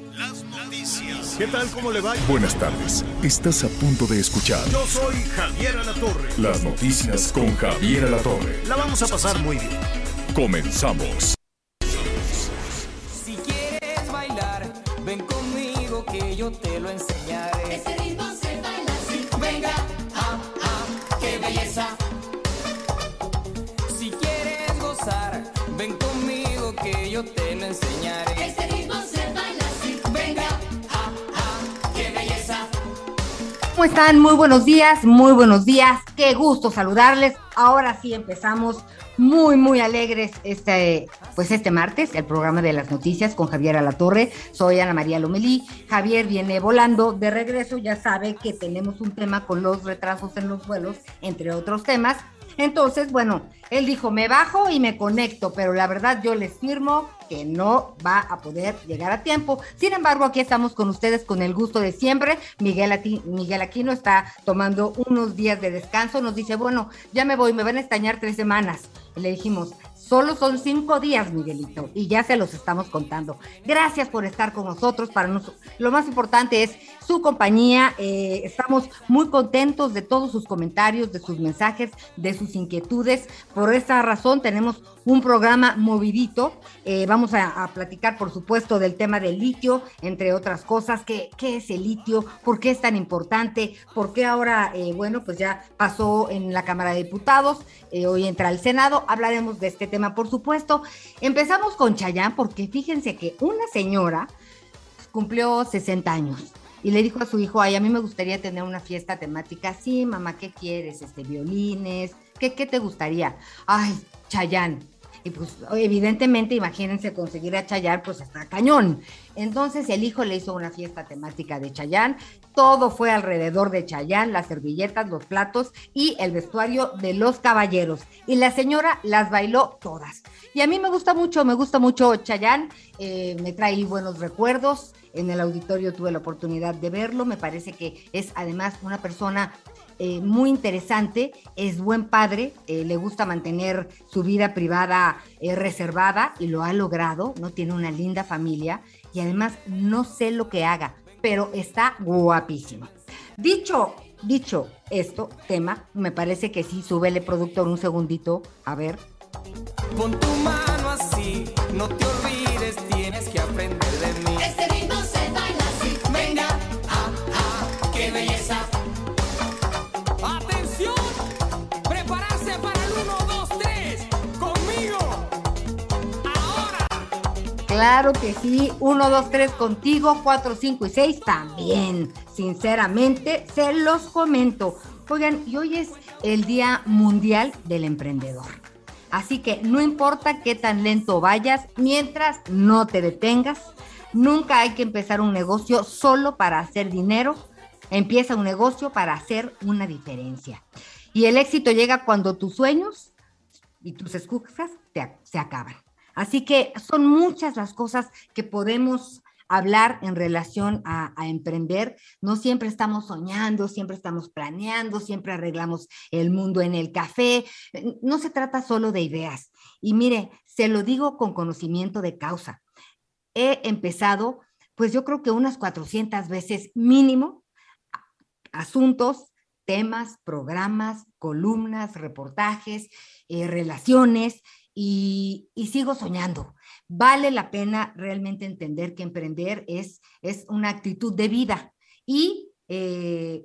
Las noticias. ¿Qué tal? ¿Cómo le va? Buenas tardes. Estás a punto de escuchar Yo soy Javier Alatorre. las noticias con Javier Alatorre. La vamos a pasar muy bien. Comenzamos. Si quieres bailar, ven conmigo que yo te lo enseñaré. ¿Cómo están? Muy buenos días, muy buenos días. Qué gusto saludarles. Ahora sí empezamos muy, muy alegres este, pues este martes, el programa de las noticias con Javier Alatorre. Soy Ana María Lomelí. Javier viene volando de regreso. Ya sabe que tenemos un tema con los retrasos en los vuelos, entre otros temas. Entonces, bueno, él dijo, me bajo y me conecto, pero la verdad yo les firmo que no va a poder llegar a tiempo. Sin embargo, aquí estamos con ustedes con el gusto de siempre. Miguel, Ati- Miguel Aquino está tomando unos días de descanso. Nos dice, bueno, ya me voy, me van a extrañar tres semanas. Y le dijimos, solo son cinco días, Miguelito, y ya se los estamos contando. Gracias por estar con nosotros. Para nosotros, lo más importante es su compañía. Eh, estamos muy contentos de todos sus comentarios, de sus mensajes, de sus inquietudes. Por esa razón tenemos un programa movidito. Eh, vamos a, platicar, por supuesto, del tema del litio, entre otras cosas. ¿Qué, es el litio? ¿Por qué es tan importante? ¿Por qué ahora, eh, bueno, pues ya pasó en la Cámara de Diputados? hoy entra al Senado. Hablaremos de este tema, por supuesto. Empezamos con Chayán, porque fíjense que una señora cumplió 60 años y le dijo a su hijo, ay, a mí me gustaría tener una fiesta temática. Sí, mamá, ¿qué quieres? Este, violines, ¿qué, qué te gustaría? Ay, Chayán. Y pues evidentemente, imagínense conseguir a Chayán, pues está cañón. Entonces el hijo le hizo una fiesta temática de Chayán. Todo fue alrededor de Chayán, las servilletas, los platos y el vestuario de los caballeros. Y la señora las bailó todas. Y a mí me gusta mucho, me gusta mucho Chayán. eh, me trae buenos recuerdos. En el auditorio tuve la oportunidad de verlo. Me parece que es además una persona eh, muy interesante, es buen padre, eh, le gusta mantener su vida privada reservada y lo ha logrado, ¿no? Tiene una linda familia y además no sé lo que haga, pero está guapísimo. Dicho, dicho esto, tema, me parece que sí, súbele productor un segundito, a ver. Pon tu mano así, no te olvides, tienes que aprender de mí. Este ritmo se baila así. Venga, ah, ah, qué belleza. Atención, prepararse para el 1, 2, 3, conmigo. Ahora. Claro que sí, 1, 2, 3 contigo, 4, 5 y 6 también. Sinceramente, se los comento. Oigan, y hoy es el Día Mundial del Emprendedor. Así que no importa qué tan lento vayas, mientras no te detengas, nunca hay que empezar un negocio solo para hacer dinero. Empieza un negocio para hacer una diferencia. Y el éxito llega cuando tus sueños y tus excusas te- se acaban. Así que son muchas las cosas que podemos hablar en relación a, emprender. No siempre estamos soñando, siempre estamos planeando, siempre arreglamos el mundo en el café. No se trata solo de ideas. Y mire, se lo digo con conocimiento de causa. He empezado, pues yo creo que unas 400 veces mínimo, asuntos, temas, programas, columnas, reportajes, eh, relaciones y sigo soñando. Vale la pena realmente entender que emprender es, es una actitud de vida y eh,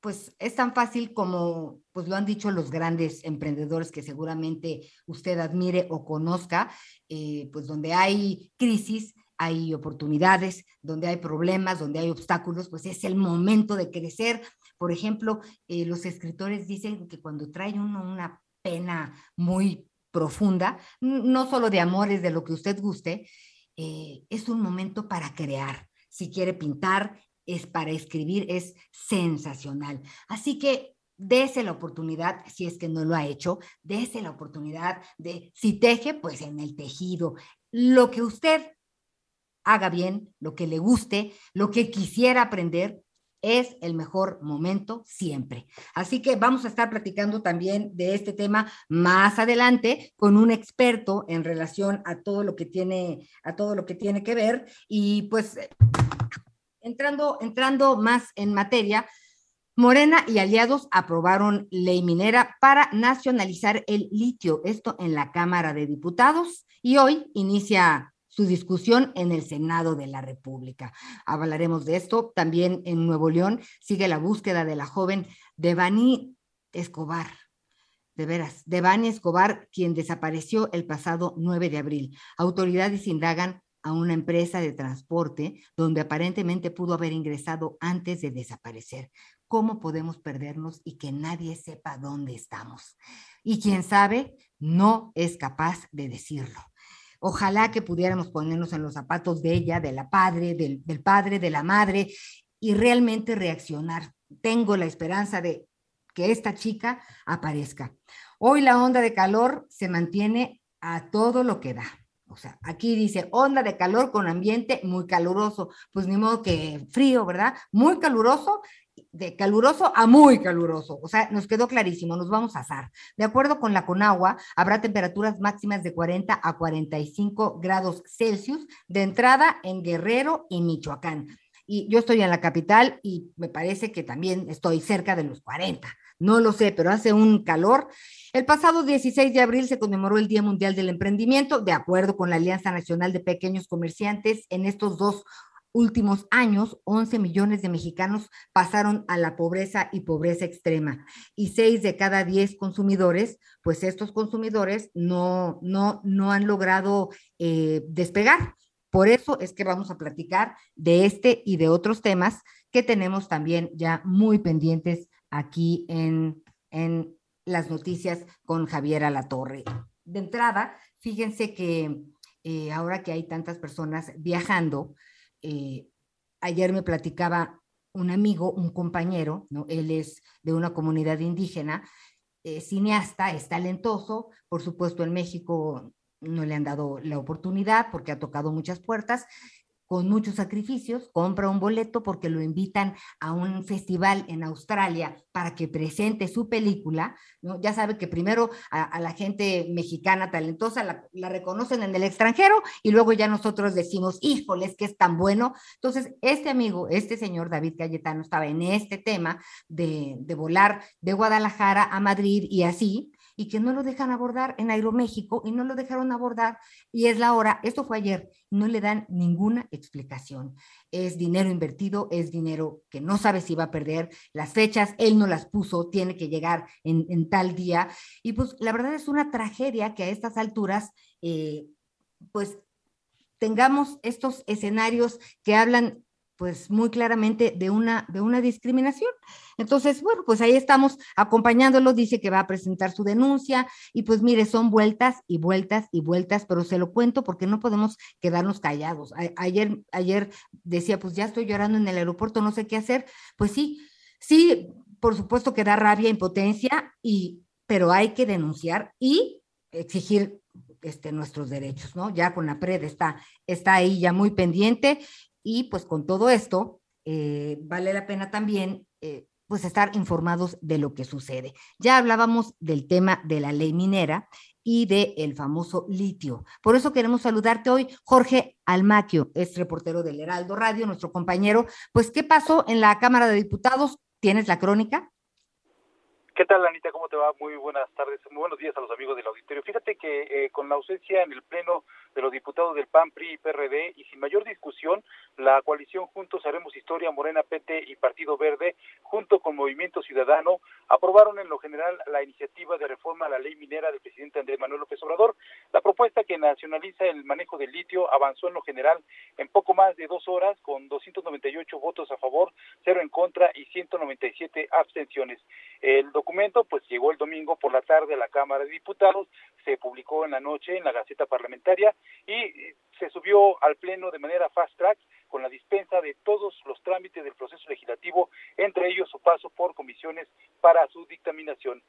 pues es tan fácil como pues lo han dicho los grandes emprendedores que seguramente usted admire o conozca, eh, pues donde hay crisis, hay oportunidades, donde hay problemas, donde hay obstáculos, pues es el momento de crecer. Por ejemplo, eh, los escritores dicen que cuando trae uno una pena muy profunda, no solo de amores, de lo que usted guste, eh, es un momento para crear. Si quiere pintar, es para escribir, es sensacional. Así que dése la oportunidad, si es que no lo ha hecho, dése la oportunidad de, si teje, pues en el tejido. Lo que usted haga bien, lo que le guste, lo que quisiera aprender, es el mejor momento siempre. Así que vamos a estar platicando también de este tema más adelante con un experto en relación a todo lo que tiene a todo lo que tiene que ver y pues entrando entrando más en materia Morena y aliados aprobaron ley minera para nacionalizar el litio, esto en la Cámara de Diputados, y hoy inicia su discusión en el Senado de la República. Hablaremos de esto. También en Nuevo León sigue la búsqueda de la joven Devani Escobar. De veras, Devani Escobar, quien desapareció el pasado 9 de abril. Autoridades indagan a una empresa de transporte donde aparentemente pudo haber ingresado antes de desaparecer. ¿Cómo podemos perdernos y que nadie sepa dónde estamos? Y quien sabe, no es capaz de decirlo. Ojalá que pudiéramos ponernos en los zapatos de ella, de la padre, del, del padre, de la madre y realmente reaccionar. Tengo la esperanza de que esta chica aparezca. Hoy la onda de calor se mantiene a todo lo que da. O sea, aquí dice onda de calor con ambiente muy caluroso. Pues ni modo que frío, ¿verdad? Muy caluroso de caluroso a muy caluroso. O sea, nos quedó clarísimo, nos vamos a asar. De acuerdo con la Conagua, habrá temperaturas máximas de 40 a 45 grados Celsius de entrada en Guerrero y Michoacán. Y yo estoy en la capital y me parece que también estoy cerca de los 40. No lo sé, pero hace un calor. El pasado 16 de abril se conmemoró el Día Mundial del Emprendimiento, de acuerdo con la Alianza Nacional de Pequeños Comerciantes. En estos dos últimos años, 11 millones de mexicanos pasaron a la pobreza y pobreza extrema. Y 6 de cada 10 consumidores, pues estos consumidores no, no, no han logrado eh, despegar. Por eso es que vamos a platicar de este y de otros temas que tenemos también ya muy pendientes aquí en, en las noticias con Javier Alatorre. De entrada, fíjense que eh, ahora que hay tantas personas viajando, eh, ayer me platicaba un amigo, un compañero, ¿no? Él es de una comunidad indígena, eh, cineasta, es talentoso, por supuesto en México no le han dado la oportunidad porque ha tocado muchas puertas, con muchos sacrificios, compra un boleto porque lo invitan a un festival en Australia para que presente su película, ¿no? Ya sabe que primero a, la gente mexicana talentosa la, reconocen en el extranjero y luego ya nosotros decimos, híjoles, que es tan bueno. Entonces, este amigo, este señor David Cayetano estaba en este tema de, de volar de Guadalajara a Madrid y así, y que no lo dejan abordar en Aeroméxico y no lo dejaron abordar y es la hora, esto fue ayer, no le dan ninguna explicación. Es dinero invertido, es dinero que no sabe si va a perder, las fechas él no las puso, tiene que llegar en, en tal día y pues la verdad es una tragedia que a estas alturas eh, pues tengamos estos escenarios que hablan pues muy claramente de una, de una discriminación. Entonces, bueno, pues ahí estamos acompañándolo, dice que va a presentar su denuncia y pues mire, son vueltas y vueltas y vueltas, pero se lo cuento porque no podemos quedarnos callados. ayer, ayer decía, pues ya estoy llorando en el aeropuerto, no sé qué hacer. Pues sí, sí, por supuesto que da rabia, impotencia, y, pero hay que denunciar y exigir este, nuestros derechos, ¿no? Ya con la PRED está, está ahí ya muy pendiente y pues con todo esto, eh, vale la pena también eh, pues estar informados de lo que sucede. Ya hablábamos del tema de la ley minera y del el famoso litio. Por eso queremos saludarte hoy, Jorge Almaquio, es reportero del Heraldo Radio, nuestro compañero. Pues, ¿qué pasó en la Cámara de Diputados? ¿Tienes la crónica? ¿Qué tal, Anita? ¿Cómo te va? Muy buenas tardes, muy buenos días a los amigos del auditorio. Fíjate que eh, con la ausencia en el Pleno de los diputados del PAN, PRI y PRD y sin mayor discusión, la coalición Juntos Haremos Historia, Morena, PT y Partido Verde, junto con Movimiento Ciudadano, aprobaron en lo general la iniciativa de reforma a la ley minera del presidente Andrés Manuel López Obrador. La propuesta que nacionaliza el manejo del litio avanzó en lo general en poco más de dos horas con 298 votos a favor, cero en contra y 197 abstenciones. El documento pues llegó el domingo por la tarde a la Cámara de Diputados, se publicó en la noche en la Gaceta Parlamentaria y se subió al Pleno de manera fast track con la dispensa de todos los trámites del proceso legislativo, entre ellos su paso por comisiones para su dictaminación.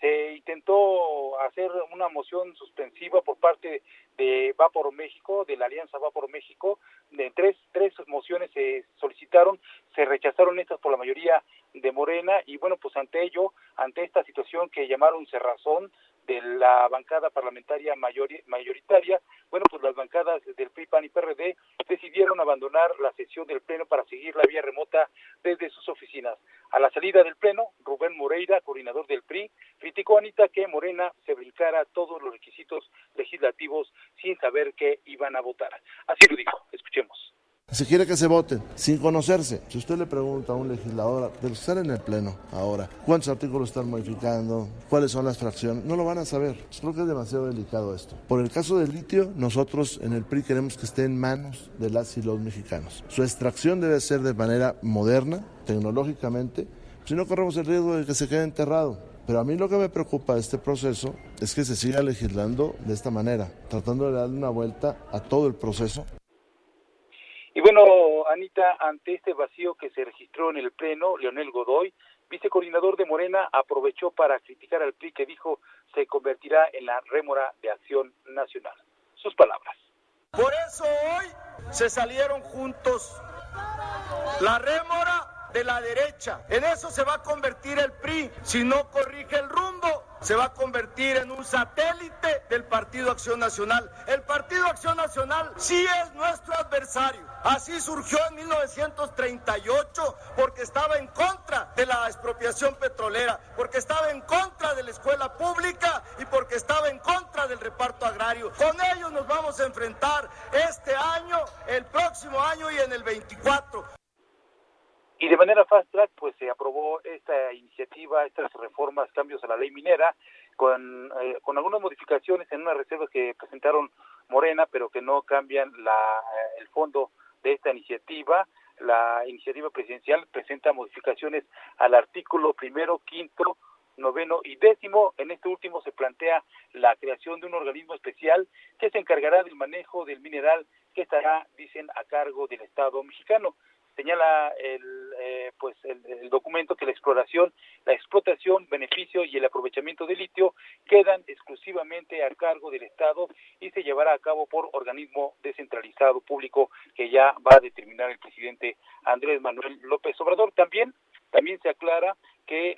Se intentó hacer una moción suspensiva por parte de Va por México, de la Alianza Va por México, de tres, tres mociones se solicitaron, se rechazaron estas por la mayoría de Morena y bueno, pues ante ello, ante esta situación que llamaron cerrazón de la bancada parlamentaria mayori- mayoritaria, bueno, pues las bancadas del PRI, PAN y PRD decidieron abandonar la sesión del Pleno para seguir la vía remota desde sus oficinas. A la salida del Pleno, Rubén Moreira, coordinador del PRI, criticó a Anita que Morena se brincara todos los requisitos legislativos sin saber que iban a votar. Así lo dijo, escuchemos. Se quiere que se voten sin conocerse. Si usted le pregunta a un legislador de los que están en el Pleno ahora, ¿cuántos artículos están modificando? ¿Cuáles son las fracciones? No lo van a saber. Creo que es demasiado delicado esto. Por el caso del litio, nosotros en el PRI queremos que esté en manos de las y los mexicanos. Su extracción debe ser de manera moderna, tecnológicamente, si no corremos el riesgo de que se quede enterrado. Pero a mí lo que me preocupa de este proceso es que se siga legislando de esta manera, tratando de darle una vuelta a todo el proceso Y bueno, Anita, ante este vacío que se registró en el Pleno, Leonel Godoy, vicecoordinador de Morena, aprovechó para criticar al PRI que dijo se convertirá en la rémora de acción nacional. Sus palabras. Por eso hoy se salieron juntos la rémora de la derecha. En eso se va a convertir el PRI. Si no corrige el rumbo, se va a convertir en un satélite del Partido Acción Nacional. El Partido Acción Nacional sí es nuestro adversario. Así surgió en 1938 porque estaba en contra de la expropiación petrolera, porque estaba en contra de la escuela pública y porque estaba en contra del reparto agrario. Con ellos nos vamos a enfrentar este año, el próximo año y en el 24. Y de manera fast track, pues se aprobó esta iniciativa, estas reformas, cambios a la ley minera, con, eh, con algunas modificaciones en unas reservas que presentaron Morena, pero que no cambian la, eh, el fondo de esta iniciativa. La iniciativa presidencial presenta modificaciones al artículo primero, quinto, noveno y décimo. En este último se plantea la creación de un organismo especial que se encargará del manejo del mineral que estará, dicen, a cargo del Estado mexicano señala el eh, pues el, el, documento que la exploración, la explotación, beneficio y el aprovechamiento de litio quedan exclusivamente a cargo del Estado y se llevará a cabo por organismo descentralizado público que ya va a determinar el presidente Andrés Manuel López Obrador. También también se aclara que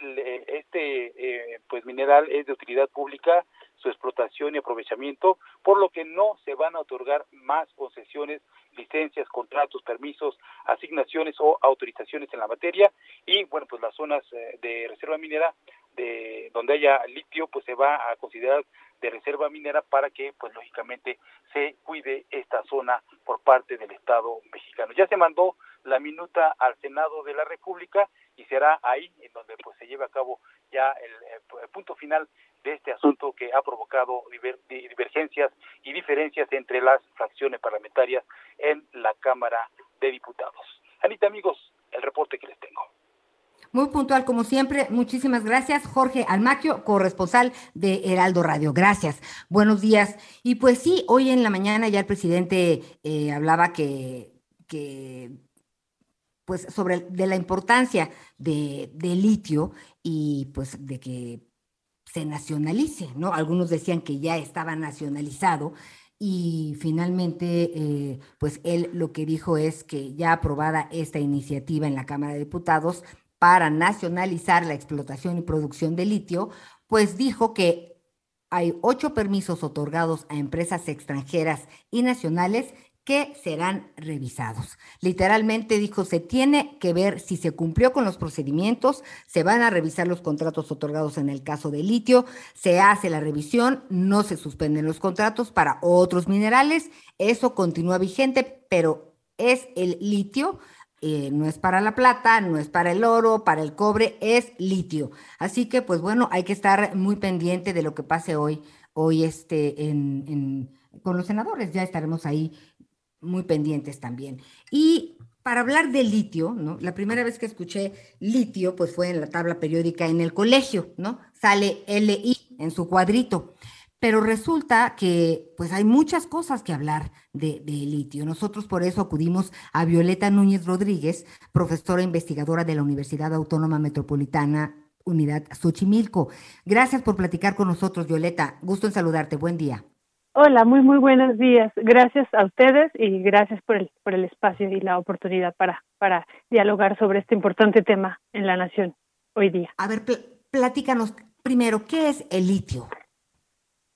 este eh, pues mineral es de utilidad pública su explotación y aprovechamiento, por lo que no se van a otorgar más concesiones, licencias, contratos, permisos, asignaciones o autorizaciones en la materia y bueno, pues las zonas de reserva minera de donde haya litio pues se va a considerar de reserva minera para que pues lógicamente se cuide esta zona por parte del Estado mexicano. Ya se mandó la minuta al Senado de la República y será ahí en donde pues se lleve a cabo ya el, el punto final de este asunto que ha provocado diver, divergencias y diferencias entre las fracciones parlamentarias en la Cámara de Diputados. Anita, amigos, el reporte que les tengo. Muy puntual, como siempre. Muchísimas gracias, Jorge Almaquio, corresponsal de Heraldo Radio. Gracias. Buenos días. Y pues sí, hoy en la mañana ya el presidente eh, hablaba que, que pues sobre de la importancia de, de litio y pues de que se nacionalice, ¿no? Algunos decían que ya estaba nacionalizado y finalmente, eh, pues él lo que dijo es que ya aprobada esta iniciativa en la Cámara de Diputados para nacionalizar la explotación y producción de litio, pues dijo que hay ocho permisos otorgados a empresas extranjeras y nacionales que serán revisados. Literalmente dijo, se tiene que ver si se cumplió con los procedimientos, se van a revisar los contratos otorgados en el caso de litio, se hace la revisión, no se suspenden los contratos para otros minerales, eso continúa vigente, pero es el litio, eh, no es para la plata, no es para el oro, para el cobre, es litio. Así que, pues bueno, hay que estar muy pendiente de lo que pase hoy, hoy este, con los senadores, ya estaremos ahí muy pendientes también. Y para hablar de litio, ¿no? La primera vez que escuché litio, pues fue en la tabla periódica en el colegio, ¿no? Sale LI en su cuadrito. Pero resulta que pues hay muchas cosas que hablar de, de, litio. Nosotros por eso acudimos a Violeta Núñez Rodríguez, profesora investigadora de la Universidad Autónoma Metropolitana Unidad Xochimilco. Gracias por platicar con nosotros, Violeta. Gusto en saludarte. Buen día. Hola, muy muy buenos días. Gracias a ustedes y gracias por el por el espacio y la oportunidad para para dialogar sobre este importante tema en la nación hoy día. A ver, pl platícanos primero, ¿qué es el litio?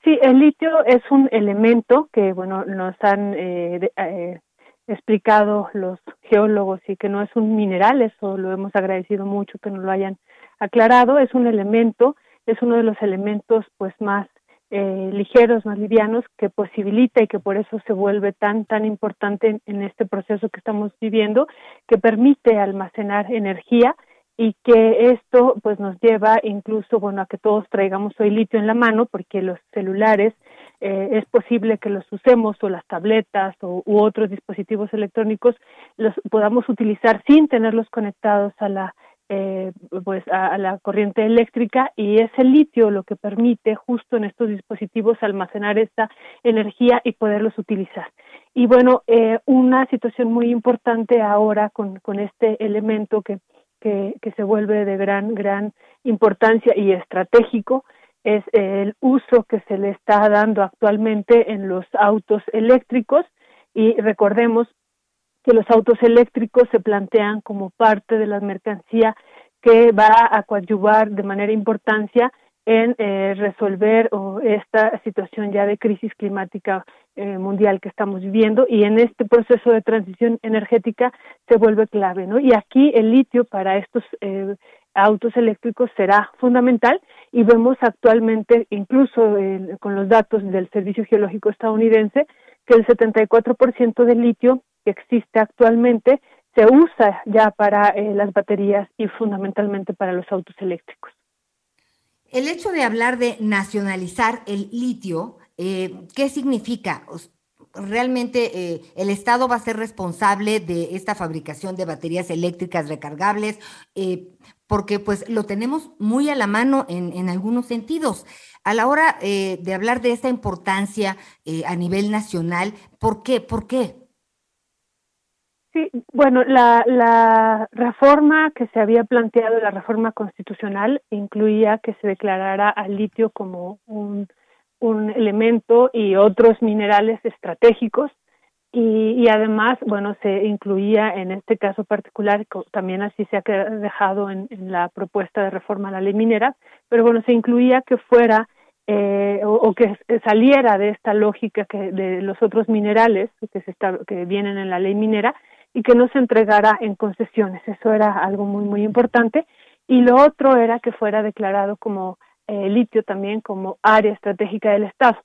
Sí, el litio es un elemento que, bueno, nos han eh, de, eh, explicado los geólogos y que no es un mineral, eso lo hemos agradecido mucho que nos lo hayan aclarado, es un elemento, es uno de los elementos pues más eh, ligeros, más livianos, que posibilita y que por eso se vuelve tan, tan importante en, en este proceso que estamos viviendo, que permite almacenar energía y que esto pues nos lleva incluso bueno a que todos traigamos hoy litio en la mano porque los celulares eh, es posible que los usemos o las tabletas o, u otros dispositivos electrónicos los podamos utilizar sin tenerlos conectados a la eh, pues a, a, la corriente eléctrica y es el litio lo que permite justo en estos dispositivos almacenar esta energía y poderlos utilizar. Y bueno, eh, una situación muy importante ahora con, con este elemento que que, que se vuelve de gran, gran importancia y estratégico es el uso que se le está dando actualmente en los autos eléctricos y recordemos que los autos eléctricos se plantean como parte de la mercancía que va a coadyuvar de manera importancia en eh, resolver oh, esta situación ya de crisis climática eh, mundial que estamos viviendo y en este proceso de transición energética se vuelve clave, ¿no? Y aquí el litio para estos eh, autos eléctricos será fundamental y vemos actualmente, incluso eh, con los datos del Servicio Geológico estadounidense, que el 74% del litio que existe actualmente se usa ya para eh, las baterías y fundamentalmente para los autos eléctricos. El hecho de hablar de nacionalizar el litio, eh, ¿qué significa? realmente eh, el Estado va a ser responsable de esta fabricación de baterías eléctricas recargables, eh, porque pues lo tenemos muy a la mano en, en algunos sentidos. A la hora de hablar de esta importancia a nivel nacional, ¿por qué? ¿Por qué? Sí, bueno, la, reforma que se había planteado, la reforma constitucional, incluía que se declarara al litio como un, un elemento y otros minerales estratégicos. Y, y, además, bueno, se incluía en este caso particular, también así se ha dejado en, la propuesta de reforma a la ley minera, pero bueno, se incluía que fuera eh, o, que saliera de esta lógica que de los otros minerales que se está, que vienen en la ley minera y que no se entregara en concesiones. Eso era algo muy, muy importante. Y lo otro era que fuera declarado como eh, litio también como área estratégica del Estado.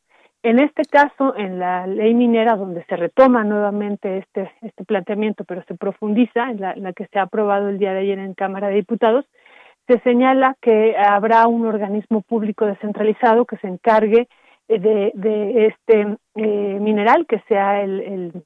En este caso, en la ley minera, donde se retoma nuevamente este, este planteamiento, pero se profundiza, en la, la que se ha aprobado el día de ayer en Cámara de Diputados, se señala que habrá un organismo público descentralizado que se encargue de, de este eh, mineral, que sea el, el,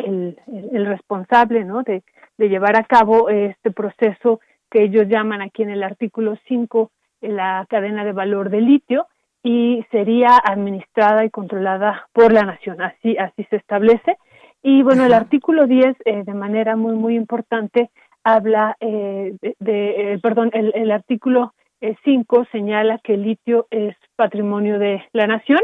el, el responsable ¿no? de, de, llevar a cabo este proceso que ellos llaman aquí en el artículo 5 la cadena de valor de litio y sería administrada y controlada por la nación, así, así se establece. Y bueno, el artículo 10, eh, de manera muy, muy importante, habla eh, de, de eh, perdón, el, el artículo 5 señala que el litio es patrimonio de la nación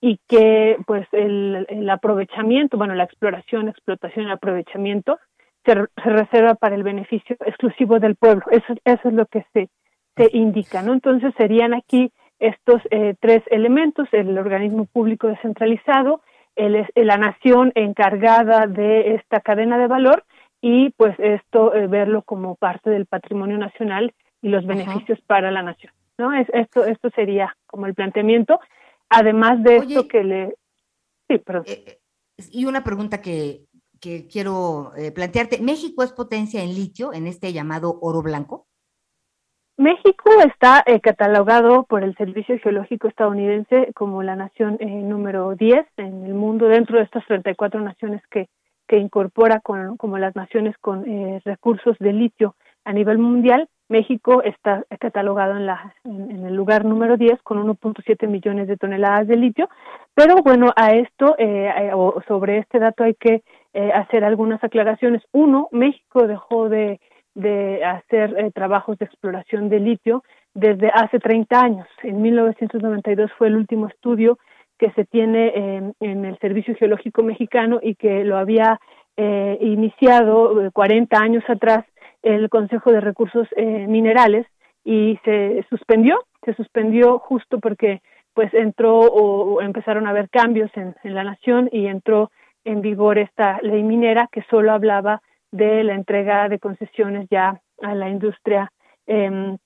y que pues el, el aprovechamiento, bueno, la exploración, explotación y aprovechamiento se, se, reserva para el beneficio exclusivo del pueblo. Eso, eso es lo que se, se indica, ¿no? Entonces serían aquí estos eh, tres elementos, el organismo público descentralizado, el, la nación encargada de esta cadena de valor y pues esto eh, verlo como parte del patrimonio nacional y los beneficios Ajá. para la nación, ¿no? Es, esto, esto sería como el planteamiento, además de Oye, esto que le... Sí, perdón. Eh, y una pregunta que, que quiero eh, plantearte, ¿México es potencia en litio en este llamado oro blanco? México está eh, catalogado por el Servicio Geológico estadounidense como la nación eh, número 10 en el mundo dentro de estas 34 naciones que, que incorpora con, como las naciones con eh, recursos de litio a nivel mundial, México está catalogado en, la, en, el lugar número 10 con 1.7 millones de toneladas de litio, pero bueno, a esto eh, o sobre este dato hay que eh, hacer algunas aclaraciones. Uno, México dejó de, de hacer eh, trabajos de exploración de litio desde hace 30 años. En 1992 fue el último estudio que se tiene en el Servicio Geológico Mexicano y que lo había eh, iniciado 40 años atrás el Consejo de Recursos eh, Minerales y se suspendió, se suspendió justo porque pues entró o, empezaron a haber cambios en, la nación y entró en vigor esta ley minera que solo hablaba de la entrega de concesiones ya a la industria em,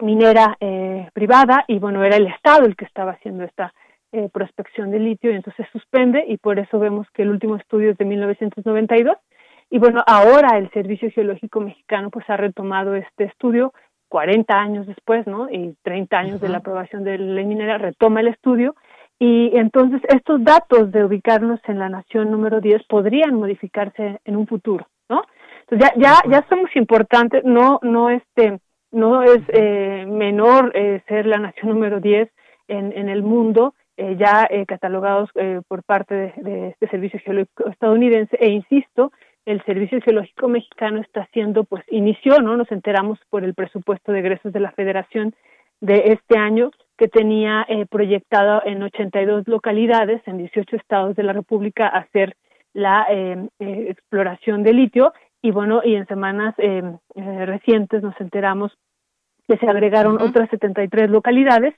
minera eh, privada y bueno era el Estado el que estaba haciendo esta eh, prospección de litio y entonces se suspende y por eso vemos que el último estudio es de 1992 y bueno, ahora el Servicio Geológico Mexicano pues ha retomado este estudio 40 años después, ¿no? Y 30 años de la aprobación de la ley minera retoma el estudio. Y entonces estos datos de ubicarnos en la nación número 10 podrían modificarse en un futuro, ¿no? Entonces ya ya ya somos importantes, no no este no es eh, menor eh, ser la nación número 10 en, en el mundo, eh, ya eh, catalogados eh, por parte de, de, este servicio geológico estadounidense. E insisto el Servicio Geológico Mexicano está haciendo, pues inició, ¿no? Nos enteramos por el presupuesto de egresos de la Federación de este año que tenía eh, proyectado en 82 localidades, en 18 estados de la República, hacer la eh, eh, exploración de litio y bueno, y en semanas eh, recientes nos enteramos que se agregaron uh -huh. otras 73 localidades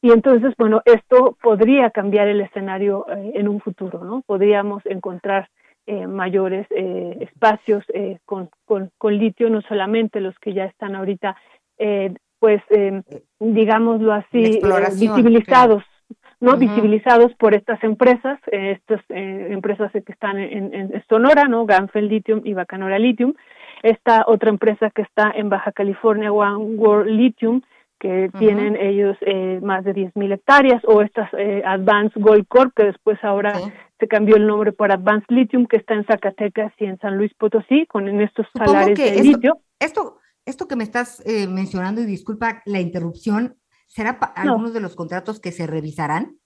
y entonces, bueno, esto podría cambiar el escenario en un futuro, ¿no? Podríamos encontrar eh, mayores eh, espacios eh, con, con, con, litio, no solamente los que ya están ahorita, eh, pues, em, digámoslo así, eh, visibilizados, claro. ¿no? Uh -huh. Visibilizados por estas empresas, estas empresas que están en, en, Sonora, ¿no? Ganfel Lithium y Bacanora Lithium. Esta otra empresa que está en Baja California, One World Lithium, que uh -huh. tienen ellos eh, más de 10.000 hectáreas, o estas eh, Advanced Gold Corp, que después ahora sí. se cambió el nombre por Advanced Lithium, que está en Zacatecas y en San Luis Potosí, con en estos Supongo salares de esto, litio. Esto, esto que me estás eh, mencionando, y disculpa la interrupción, ¿será no. algunos de los contratos que se revisarán?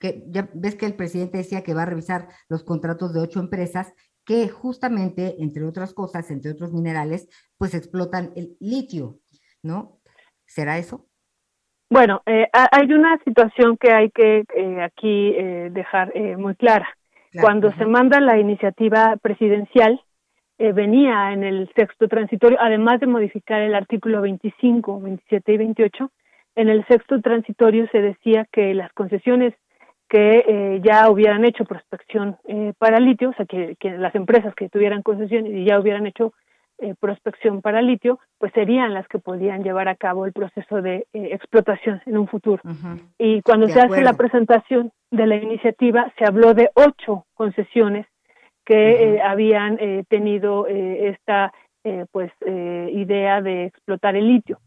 Que ya ves que el presidente decía que va a revisar los contratos de ocho empresas que justamente, entre otras cosas, entre otros minerales, pues explotan el litio, ¿no? ¿Será eso? Bueno, eh, hay una situación que hay que eh, aquí eh, dejar eh, muy clara. Claro. Cuando se manda la iniciativa presidencial, eh, venía en el sexto transitorio, además de modificar el artículo 25, 27 y 28, en el sexto transitorio se decía que las concesiones que eh, ya hubieran hecho prospección eh, para litio, o sea, que, que, las empresas que tuvieran concesiones y ya hubieran hecho eh, prospección para litio, pues serían las que podían llevar a cabo el proceso de eh, explotación en un futuro. Uh -huh. Y cuando de se acuerdo. hace la presentación de la iniciativa, se habló de ocho concesiones que uh -huh. eh, habían eh, tenido eh, esta pues eh, idea de explotar el litio.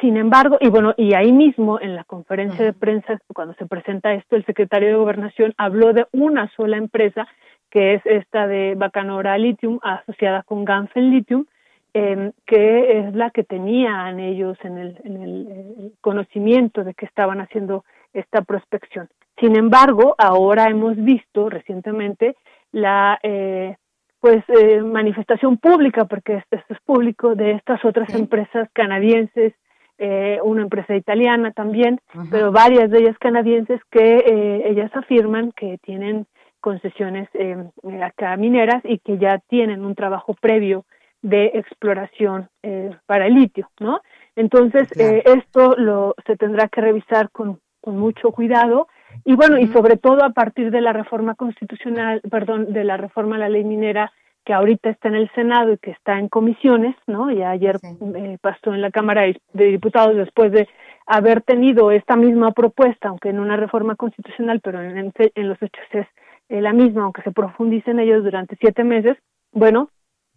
Sin embargo, y bueno, y ahí mismo en la conferencia uh -huh. de prensa, cuando se presenta esto, el secretario de Gobernación habló de una sola empresa que es esta de Bacanora Lithium asociada con Ganfel Lithium, eh, que es la que tenían ellos en el, en el eh, conocimiento de que estaban haciendo esta prospección. Sin embargo, ahora hemos visto recientemente la eh, pues eh, manifestación pública, porque esto, esto, es público, de estas otras sí. empresas canadienses, eh, una empresa italiana también, uh -huh. pero varias de ellas canadienses que eh, ellas afirman que tienen concesiones eh, acá mineras y que ya tienen un trabajo previo de exploración eh, para el litio, ¿no? Entonces, claro. eh, esto lo se tendrá que revisar con, con mucho cuidado y bueno, uh -huh. y sobre todo a partir de la reforma constitucional, perdón, de la reforma a la ley minera que ahorita está en el Senado y que está en comisiones, ¿no? Y ayer sí. eh, pasó en la Cámara de Diputados después de haber tenido esta misma propuesta, aunque en una reforma constitucional, pero en, en, en los hechos es eh, la misma, aunque se profundice en ellos durante siete meses, bueno,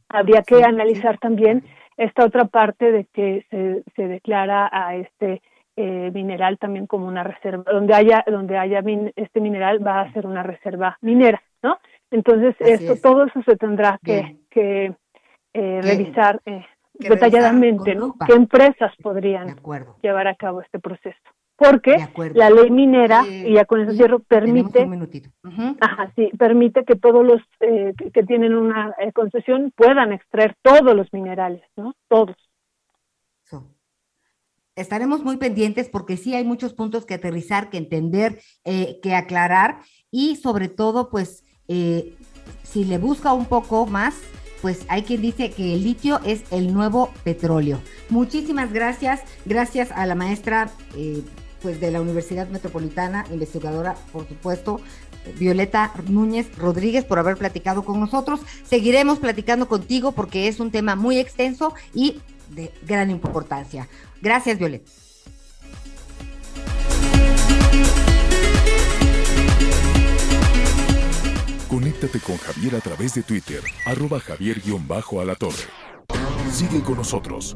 habría que analizar también esta otra parte de que se, se declara a este eh, mineral también como una reserva, donde haya, donde haya min, este mineral va a ser una reserva minera, ¿no? Entonces, esto, todo eso se tendrá que, que eh, revisar eh, detalladamente, ¿no? lupa. ¿Qué empresas podrían llevar a cabo este proceso? Porque la ley minera, Eh, y ya con eso cierro, permite un minutito. Ajá, sí, permite que todos los eh, que- que tienen una eh, concesión puedan extraer todos los minerales, ¿no? Todos. Estaremos muy pendientes porque sí hay muchos puntos que aterrizar, que entender, eh, que aclarar y sobre todo, pues, eh, si le busca un poco más, pues hay quien dice que el litio es el nuevo petróleo. Muchísimas gracias, gracias a la maestra, eh, pues, de la Universidad Metropolitana, investigadora, por supuesto, Violeta Núñez Rodríguez por haber platicado con nosotros. Seguiremos platicando contigo porque es un tema muy extenso y de gran importancia. Gracias, Violeta. Conéctate con Javier a través de Twitter, arroba javier-alatorre. Sigue con nosotros.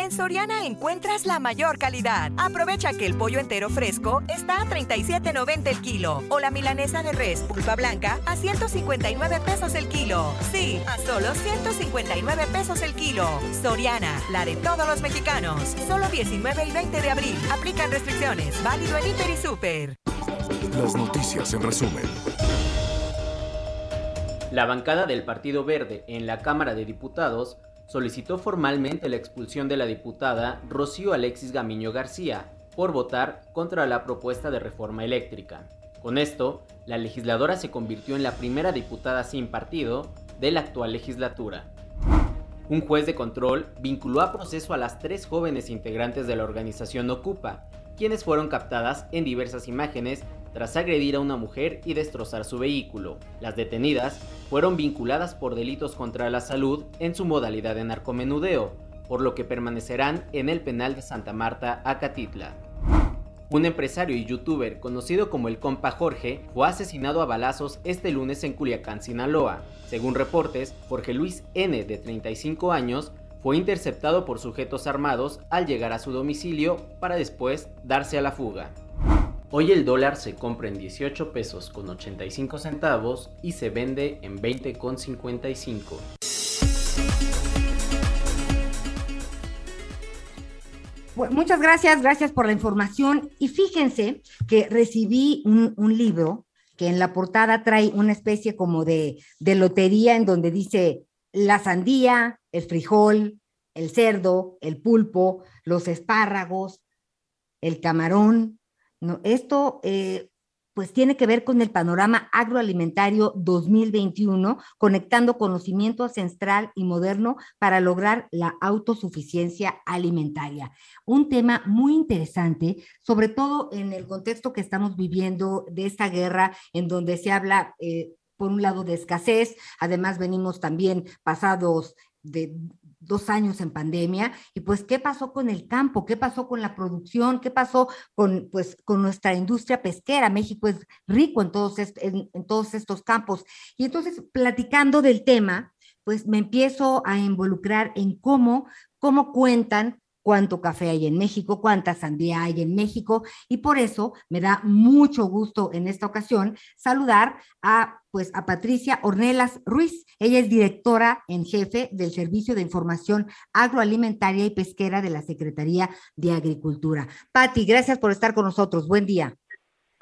En Soriana encuentras la mayor calidad. Aprovecha que el pollo entero fresco está a 37.90 el kilo o la milanesa de res pulpa blanca a 159 pesos el kilo. Sí, a solo 159 pesos el kilo. Soriana, la de todos los mexicanos. Solo 19 y 20 de abril. Aplican restricciones. Válido en Hiper y Super. Las noticias en resumen. La bancada del Partido Verde en la Cámara de Diputados solicitó formalmente la expulsión de la diputada Rocío Alexis Gamiño García por votar contra la propuesta de reforma eléctrica. Con esto, la legisladora se convirtió en la primera diputada sin partido de la actual legislatura. Un juez de control vinculó a proceso a las tres jóvenes integrantes de la organización Ocupa, quienes fueron captadas en diversas imágenes tras agredir a una mujer y destrozar su vehículo. Las detenidas fueron vinculadas por delitos contra la salud en su modalidad de narcomenudeo, por lo que permanecerán en el penal de Santa Marta, Acatitla. Un empresario y youtuber conocido como el compa Jorge fue asesinado a balazos este lunes en Culiacán, Sinaloa. Según reportes, Jorge Luis N., de 35 años, fue interceptado por sujetos armados al llegar a su domicilio para después darse a la fuga. Hoy el dólar se compra en 18 pesos con 85 centavos y se vende en 20 con 55. Bueno, muchas gracias, gracias por la información. Y fíjense que recibí un, un libro que en la portada trae una especie como de, de lotería en donde dice la sandía, el frijol, el cerdo, el pulpo, los espárragos, el camarón. No, esto eh, pues tiene que ver con el panorama agroalimentario 2021, conectando conocimiento ancestral y moderno para lograr la autosuficiencia alimentaria. Un tema muy interesante, sobre todo en el contexto que estamos viviendo de esta guerra, en donde se habla, eh, por un lado, de escasez, además venimos también pasados de dos años en pandemia y pues qué pasó con el campo, qué pasó con la producción, qué pasó con pues con nuestra industria pesquera. México es rico en todos, en todos estos campos. Y entonces platicando del tema, pues me empiezo a involucrar en cómo cómo cuentan cuánto café hay en México, cuánta sandía hay en México y por eso me da mucho gusto en esta ocasión saludar a pues a Patricia Ornelas Ruiz. Ella es directora en jefe del Servicio de Información Agroalimentaria y Pesquera de la Secretaría de Agricultura. Pati, gracias por estar con nosotros. Buen día.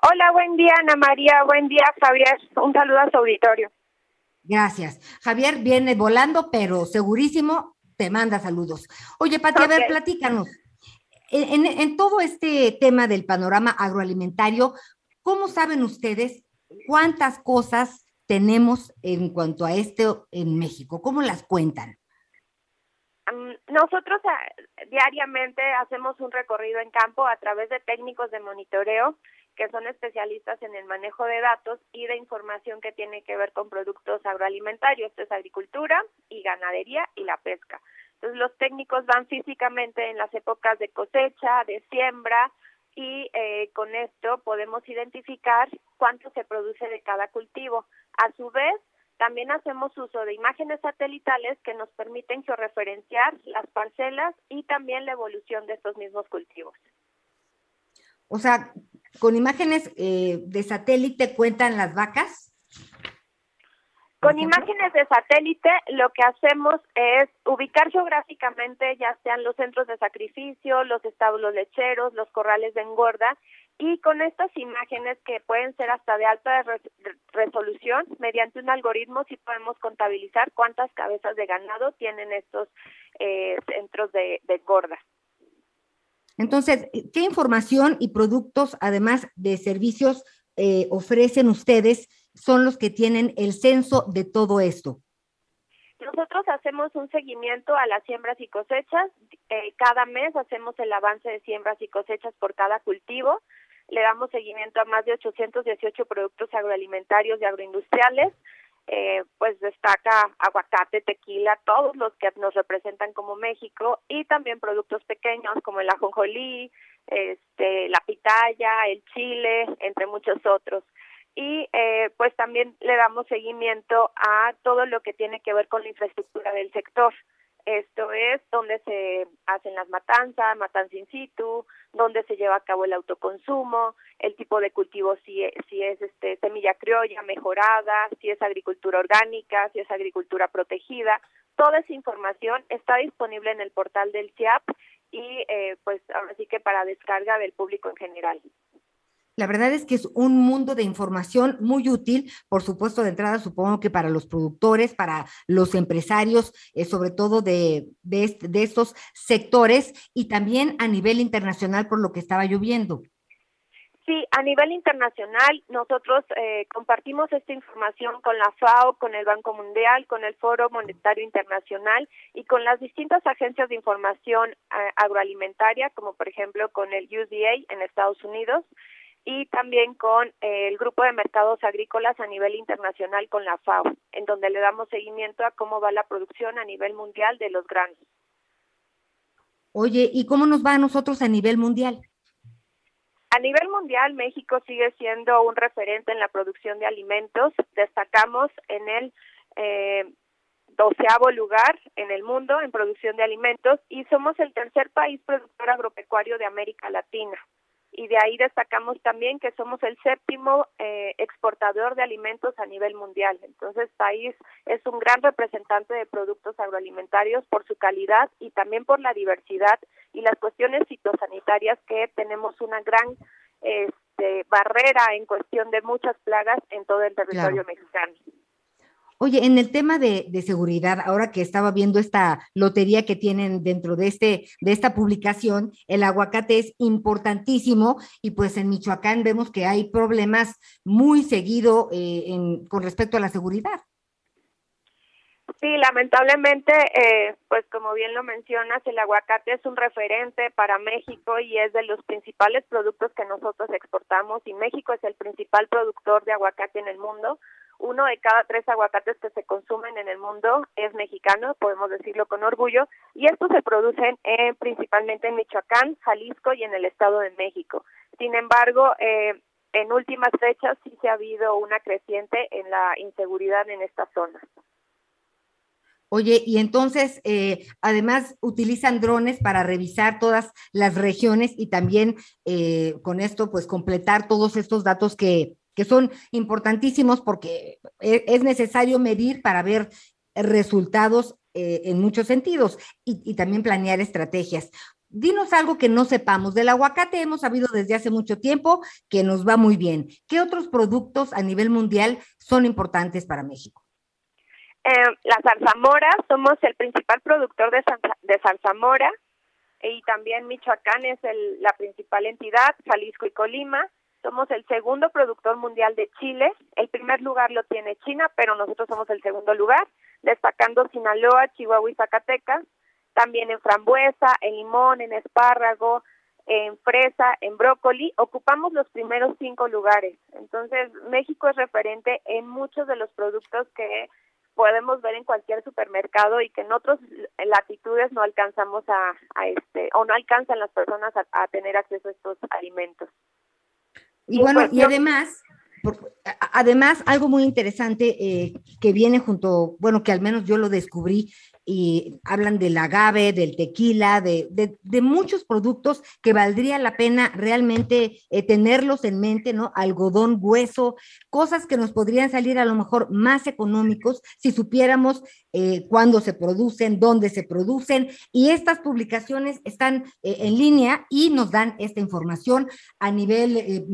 Hola, buen día Ana María, buen día Javier. Un saludo a su auditorio. Gracias. Javier viene volando, pero segurísimo te manda saludos. Oye, Pati, okay. a ver, platícanos. En, en, en, todo este tema del panorama agroalimentario, ¿cómo saben ustedes cuántas cosas tenemos en cuanto a esto en México? ¿Cómo las cuentan? Nosotros uh, diariamente hacemos un recorrido en campo a través de técnicos de monitoreo que son especialistas en el manejo de datos y de información que tiene que ver con productos agroalimentarios. Esto es agricultura y ganadería y la pesca. Entonces los técnicos van físicamente en las épocas de cosecha, de siembra y eh, con esto podemos identificar cuánto se produce de cada cultivo. A su vez, También hacemos uso de imágenes satelitales que nos permiten georreferenciar las parcelas y también la evolución de estos mismos cultivos. O sea, con imágenes eh, de satélite cuentan las vacas. Con imágenes de satélite lo que hacemos es ubicar geográficamente ya sean los centros de sacrificio, los establos lecheros, los corrales de engorda y con estas imágenes que pueden ser hasta de alta res resolución, mediante un algoritmo sí podemos contabilizar cuántas cabezas de ganado tienen estos eh, centros de, de engorda. Entonces, ¿qué información y productos, además de servicios, eh, ofrecen ustedes son los que tienen el censo de todo esto? Nosotros hacemos un seguimiento a las siembras y cosechas. Eh, cada mes hacemos el avance de siembras y cosechas por cada cultivo. Le damos seguimiento a más de 818 productos agroalimentarios y agroindustriales. Eh, pues destaca aguacate, tequila, todos los que nos representan como México y también productos pequeños como el ajonjolí, este, la pitaya, el chile, entre muchos otros y eh, pues también le damos seguimiento a todo lo que tiene que ver con la infraestructura del sector. Esto es donde se hacen las matanzas, matanza in situ, donde se lleva a cabo el autoconsumo, el tipo de cultivo si es, si es este semilla criolla mejorada, si es agricultura orgánica, si es agricultura protegida. Toda esa información está disponible en el portal del CIAP y eh, pues ahora sí que para descarga del público en general. La verdad es que es un mundo de información muy útil, por supuesto, de entrada supongo que para los productores, para los empresarios, eh, sobre todo de, de, de, estos sectores y también a nivel internacional por lo que estaba lloviendo. Sí, a nivel internacional nosotros eh, compartimos esta información con la FAO, con el Banco Mundial, con el Foro Monetario Internacional y con las distintas agencias de información eh, agroalimentaria, como por ejemplo con el USDA en Estados Unidos y también con eh, el grupo de mercados agrícolas a nivel internacional con la FAO, en donde le damos seguimiento a cómo va la producción a nivel mundial de los granos. Oye, ¿y cómo nos va a nosotros a nivel mundial? A nivel mundial, México sigue siendo un referente en la producción de alimentos. Destacamos en el eh, doceavo lugar en el mundo en producción de alimentos y somos el tercer país productor agropecuario de América Latina y de ahí destacamos también que somos el séptimo eh, exportador de alimentos a nivel mundial. Entonces, país es un gran representante de productos agroalimentarios por su calidad y también por la diversidad y las cuestiones fitosanitarias que tenemos una gran este, barrera en cuestión de muchas plagas en todo el territorio claro. mexicano. Oye, en el tema de, seguridad, ahora que estaba viendo esta lotería que tienen dentro de, este, de esta publicación, el aguacate es importantísimo y pues en Michoacán vemos que hay problemas muy seguido eh, en, con respecto a la seguridad. Sí, lamentablemente, eh, pues como bien lo mencionas, el aguacate es un referente para México y es de los principales productos que nosotros exportamos y México es el principal productor de aguacate en el mundo uno de cada tres aguacates que se consumen en el mundo es mexicano, podemos decirlo con orgullo, y estos se producen principalmente en Michoacán, Jalisco y en el Estado de México. Sin embargo, eh, en últimas fechas sí se ha habido una creciente en la inseguridad en esta zona. Oye, y entonces, eh, además, utilizan drones para revisar todas las regiones y también eh, con esto, pues, completar todos estos datos que, que son importantísimos porque e, es necesario medir para ver resultados eh, en muchos sentidos y, también planear estrategias. Dinos algo que no sepamos. Del aguacate hemos sabido desde hace mucho tiempo que nos va muy bien. ¿Qué otros productos a nivel mundial son importantes para México? Eh, la zarzamora, somos el principal productor de, de y también Michoacán es el, la principal entidad, Jalisco y Colima. Somos el segundo productor mundial de chile. El primer lugar lo tiene China, pero nosotros somos el segundo lugar, destacando Sinaloa, Chihuahua y Zacatecas. También en frambuesa, en limón, en espárrago, en fresa, en brócoli, ocupamos los primeros cinco lugares. Entonces, México es referente en muchos de los productos que podemos ver en cualquier supermercado y que en otras latitudes no alcanzamos a, a este o no alcanzan las personas a, a tener acceso a estos alimentos. Y bueno, y además, además, algo muy interesante eh, que viene junto, bueno, que al menos yo lo descubrí y hablan del agave, del tequila, de, muchos productos que valdría la pena realmente eh, tenerlos en mente, ¿no? Algodón, hueso, cosas que nos podrían salir a lo mejor más económicos si supiéramos eh, cuándo se producen, dónde se producen. Y estas publicaciones están eh, en línea y nos dan esta información a nivel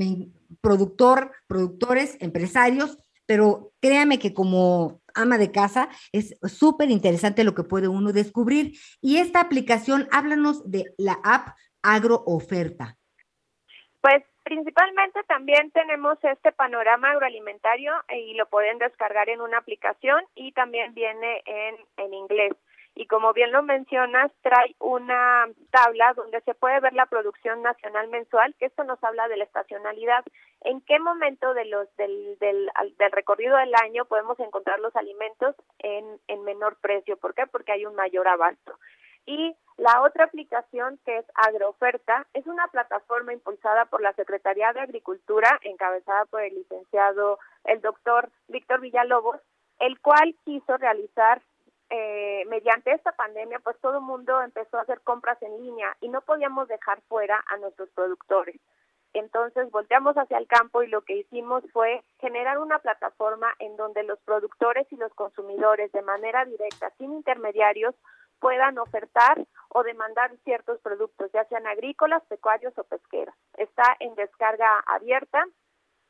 productor, productores, empresarios, pero créame que como ama de casa, es súper interesante lo que puede uno descubrir. Y esta aplicación, háblanos de la app Agrooferta. Pues principalmente también tenemos este panorama agroalimentario y lo pueden descargar en una aplicación y también viene en, en inglés y como bien lo mencionas, trae una tabla donde se puede ver la producción nacional mensual, que esto nos habla de la estacionalidad. ¿En qué momento de los del, del, del recorrido del año podemos encontrar los alimentos en, en menor precio? ¿Por qué? Porque hay un mayor abasto. Y la otra aplicación que es Agrooferta es una plataforma impulsada por la Secretaría de Agricultura, encabezada por el licenciado, el doctor Víctor Villalobos, el cual quiso realizar eh, mediante esta pandemia, pues todo el mundo empezó a hacer compras en línea y no podíamos dejar fuera a nuestros productores. Entonces volteamos hacia el campo y lo que hicimos fue generar una plataforma en donde los productores y los consumidores de manera directa, sin intermediarios, puedan ofertar o demandar ciertos productos, ya sean agrícolas, pecuarios o pesqueros. Está en descarga abierta,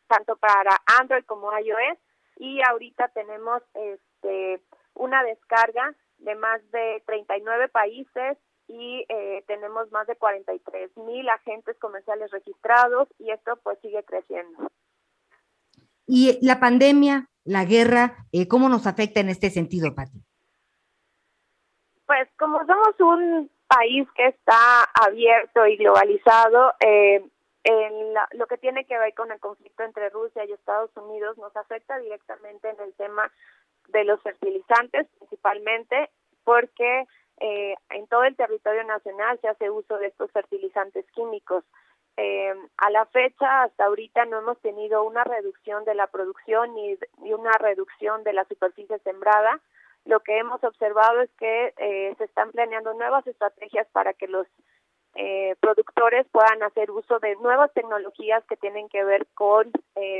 tanto para Android como iOS, y ahorita tenemos este una descarga de más de 39 países y eh, tenemos más de 43 mil agentes comerciales registrados y esto pues sigue creciendo. Y la pandemia, la guerra, eh, ¿cómo nos afecta en este sentido, Pati? Pues como somos un país que está abierto y globalizado, eh, en lo que tiene que ver con el conflicto entre Rusia y Estados Unidos nos afecta directamente en el tema de los fertilizantes principalmente porque eh, en todo el territorio nacional se hace uso de estos fertilizantes químicos. Eh, a la fecha, hasta ahorita, no hemos tenido una reducción de la producción ni, una reducción de la superficie sembrada. Lo que hemos observado es que eh, se están planeando nuevas estrategias para que los productores puedan hacer uso de nuevas tecnologías que tienen que ver con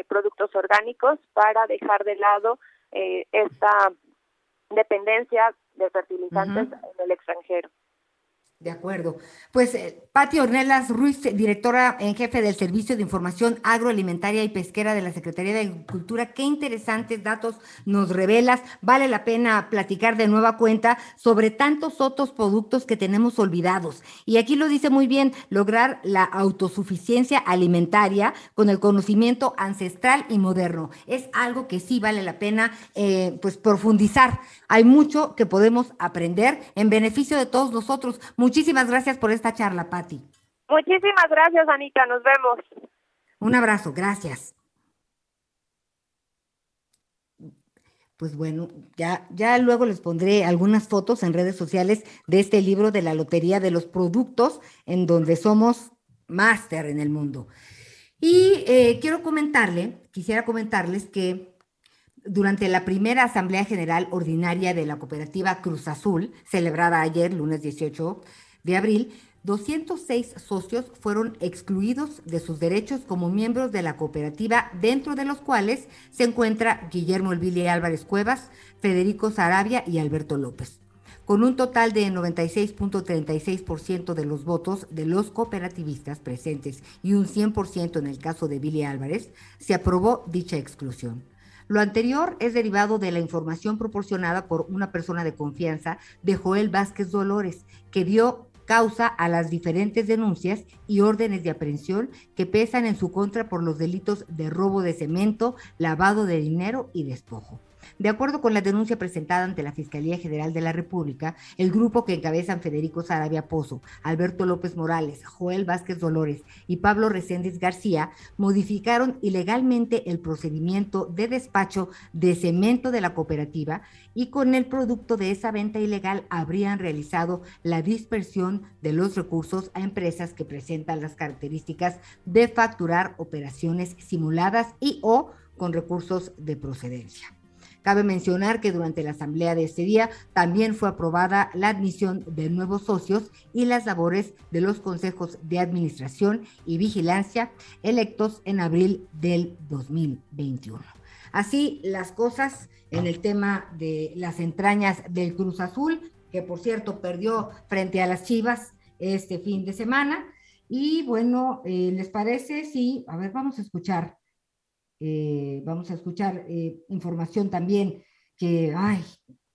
productos orgánicos para dejar de lado eh, esta dependencia de fertilizantes en el extranjero. De acuerdo. Pues eh, Pati Ornelas Ruiz, directora en jefe del Servicio de Información Agroalimentaria y Pesquera de la Secretaría de Agricultura, qué interesantes datos nos revelas. Vale la pena platicar de nueva cuenta sobre tantos otros productos que tenemos olvidados. Y aquí lo dice muy bien, lograr la autosuficiencia alimentaria con el conocimiento ancestral y moderno. Es algo que sí vale la pena eh, pues profundizar. Hay mucho que podemos aprender en beneficio de todos nosotros. Muchísimas gracias por esta charla, Patti. Muchísimas gracias, Anita. Nos vemos. Un abrazo, gracias. Pues bueno, ya, ya luego les pondré algunas fotos en redes sociales de este libro de la Lotería de los Productos, en donde somos máster en el mundo. Y eh, quiero comentarle, quisiera comentarles que durante la primera Asamblea General Ordinaria de la Cooperativa Cruz Azul, celebrada ayer, lunes 18 de abril, 206 socios fueron excluidos de sus derechos como miembros de la cooperativa, dentro de los cuales se encuentra Guillermo Elvili Álvarez Cuevas, Federico Sarabia y Alberto López. Con un total de 96.36% de los votos de los cooperativistas presentes y un 100% en el caso de Billy Álvarez, se aprobó dicha exclusión. Lo anterior es derivado de la información proporcionada por una persona de confianza de Joel Vázquez Dolores, que dio causa a las diferentes denuncias y órdenes de aprehensión que pesan en su contra por los delitos de robo de cemento, lavado de dinero y despojo. De acuerdo con la denuncia presentada ante la Fiscalía General de la República, el grupo que encabezan Federico Sarabia Pozo, Alberto López Morales, Joel Vázquez Dolores y Pablo Reséndiz García modificaron ilegalmente el procedimiento de despacho de cemento de la cooperativa y con el producto de esa venta ilegal habrían realizado la dispersión de los recursos a empresas que presentan las características de facturar operaciones simuladas y o con recursos de procedencia. Cabe mencionar que durante la asamblea de este día también fue aprobada la admisión de nuevos socios y las labores de los consejos de administración y vigilancia electos en abril del 2021. Así las cosas en el tema de las entrañas del Cruz Azul, que por cierto perdió frente a las Chivas este fin de semana. Y bueno, eh, ¿les parece? Sí, a ver, vamos a escuchar eh, vamos a escuchar eh, información también que, ay,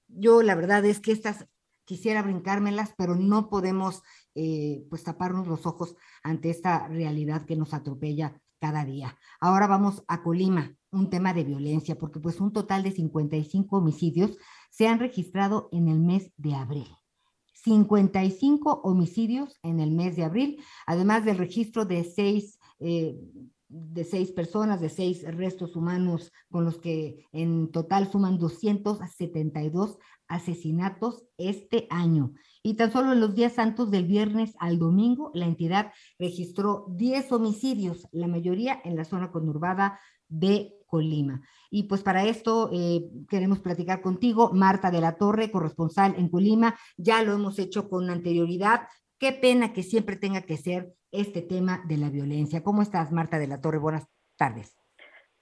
yo la verdad es que estas quisiera brincármelas, pero no podemos eh, pues taparnos los ojos ante esta realidad que nos atropella cada día. Ahora vamos a Colima, un tema de violencia, porque pues un total de 55 homicidios se han registrado en el mes de abril. 55 homicidios en el mes de abril, además del registro de seis de seis personas, de seis restos humanos, con los que en total suman 272 asesinatos este año. Y tan solo en los días santos del viernes al domingo, la entidad registró 10 homicidios, la mayoría en la zona conurbada de Colima. Y pues para esto eh, queremos platicar contigo, Marta de la Torre, corresponsal en Colima. Ya lo hemos hecho con anterioridad. Qué pena que siempre tenga que ser este tema de la violencia. ¿Cómo estás, Marta de la Torre? Buenas tardes.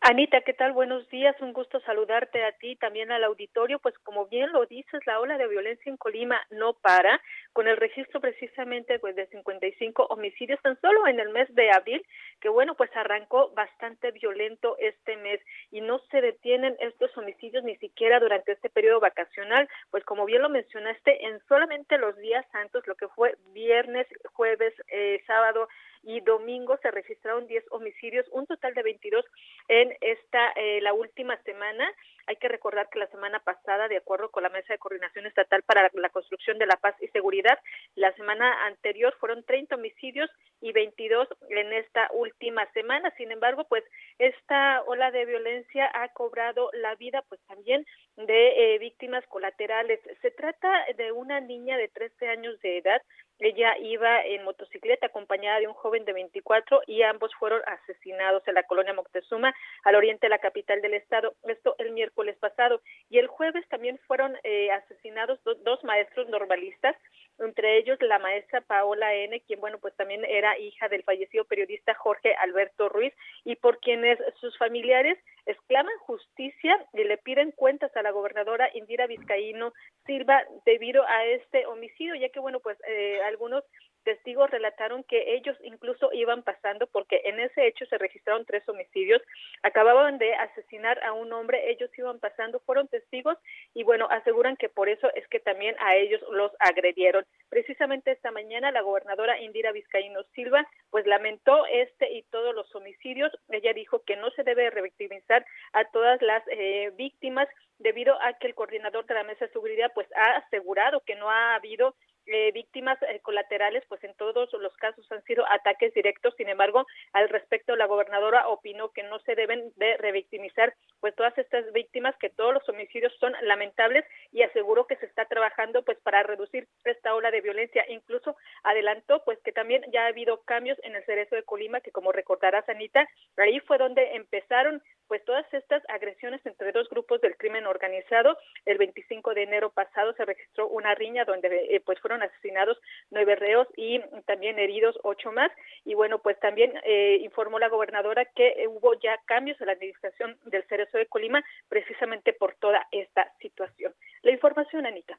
Anita, ¿qué tal? Buenos días, un gusto saludarte a ti, también al auditorio. Pues como bien lo dices, la ola de violencia en Colima no para, con el registro precisamente pues, de 55 homicidios tan solo en el mes de abril, que bueno, pues arrancó bastante violento este mes y no se detienen estos homicidios ni siquiera durante este periodo vacacional, pues como bien lo mencionaste, en solamente los días santos, lo que fue viernes, jueves, eh, sábado, y domingo se registraron 10 homicidios, un total de 22 en esta eh, la última semana. Hay que recordar que la semana pasada, de acuerdo con la Mesa de Coordinación Estatal para la Construcción de la Paz y Seguridad, la semana anterior fueron 30 homicidios y 22 en esta última semana. Sin embargo, pues esta ola de violencia ha cobrado la vida pues también de eh, víctimas colaterales. Se trata de una niña de 13 años de edad ella iba en motocicleta acompañada de un joven de 24 y ambos fueron asesinados en la colonia Moctezuma, al oriente de la capital del estado. Esto el miércoles pasado. Y el jueves también fueron eh, asesinados dos maestros normalistas, entre ellos la maestra Paola N., quien, bueno, pues también era hija del fallecido periodista Jorge Alberto Ruiz, y por quienes sus familiares exclaman justicia y le piden cuentas a la gobernadora Indira Vizcaíno Silva debido a este homicidio, ya que, bueno, pues eh, algunos testigos relataron que ellos incluso iban pasando porque en ese hecho se registraron tres homicidios, acababan de asesinar a un hombre, ellos iban pasando, fueron testigos y bueno, aseguran que por eso es que también a ellos los agredieron. Precisamente esta mañana la gobernadora Indira Vizcaíno Silva pues lamentó este y todos los homicidios, ella dijo que no se debe revictimizar a todas las eh, víctimas debido a que el coordinador de la mesa de seguridad pues ha asegurado que no ha habido eh, víctimas eh, colaterales, pues en todos los casos han sido ataques directos. Sin embargo, al respecto, la gobernadora opinó que no se deben de revictimizar, pues todas estas víctimas, que todos los homicidios son lamentables y aseguró que se está trabajando, pues para reducir esta ola de violencia. Incluso adelantó, pues que también ya ha habido cambios en el cerezo de Colima, que como recordarás, Anita, ahí fue donde empezaron, pues todas estas agresiones entre dos grupos del crimen organizado. El 25 de enero pasado se registró una riña donde, eh, pues fueron asesinados nueve reos y también heridos ocho más. Y bueno, pues también eh, informó la gobernadora que hubo ya cambios en la administración del Cerezo de Colima precisamente por toda esta situación. La información, Anita.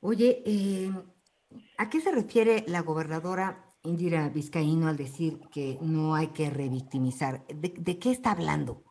Oye, eh, ¿a qué se refiere la gobernadora Indira Vizcaíno al decir que no hay que revictimizar? ¿De, qué está hablando?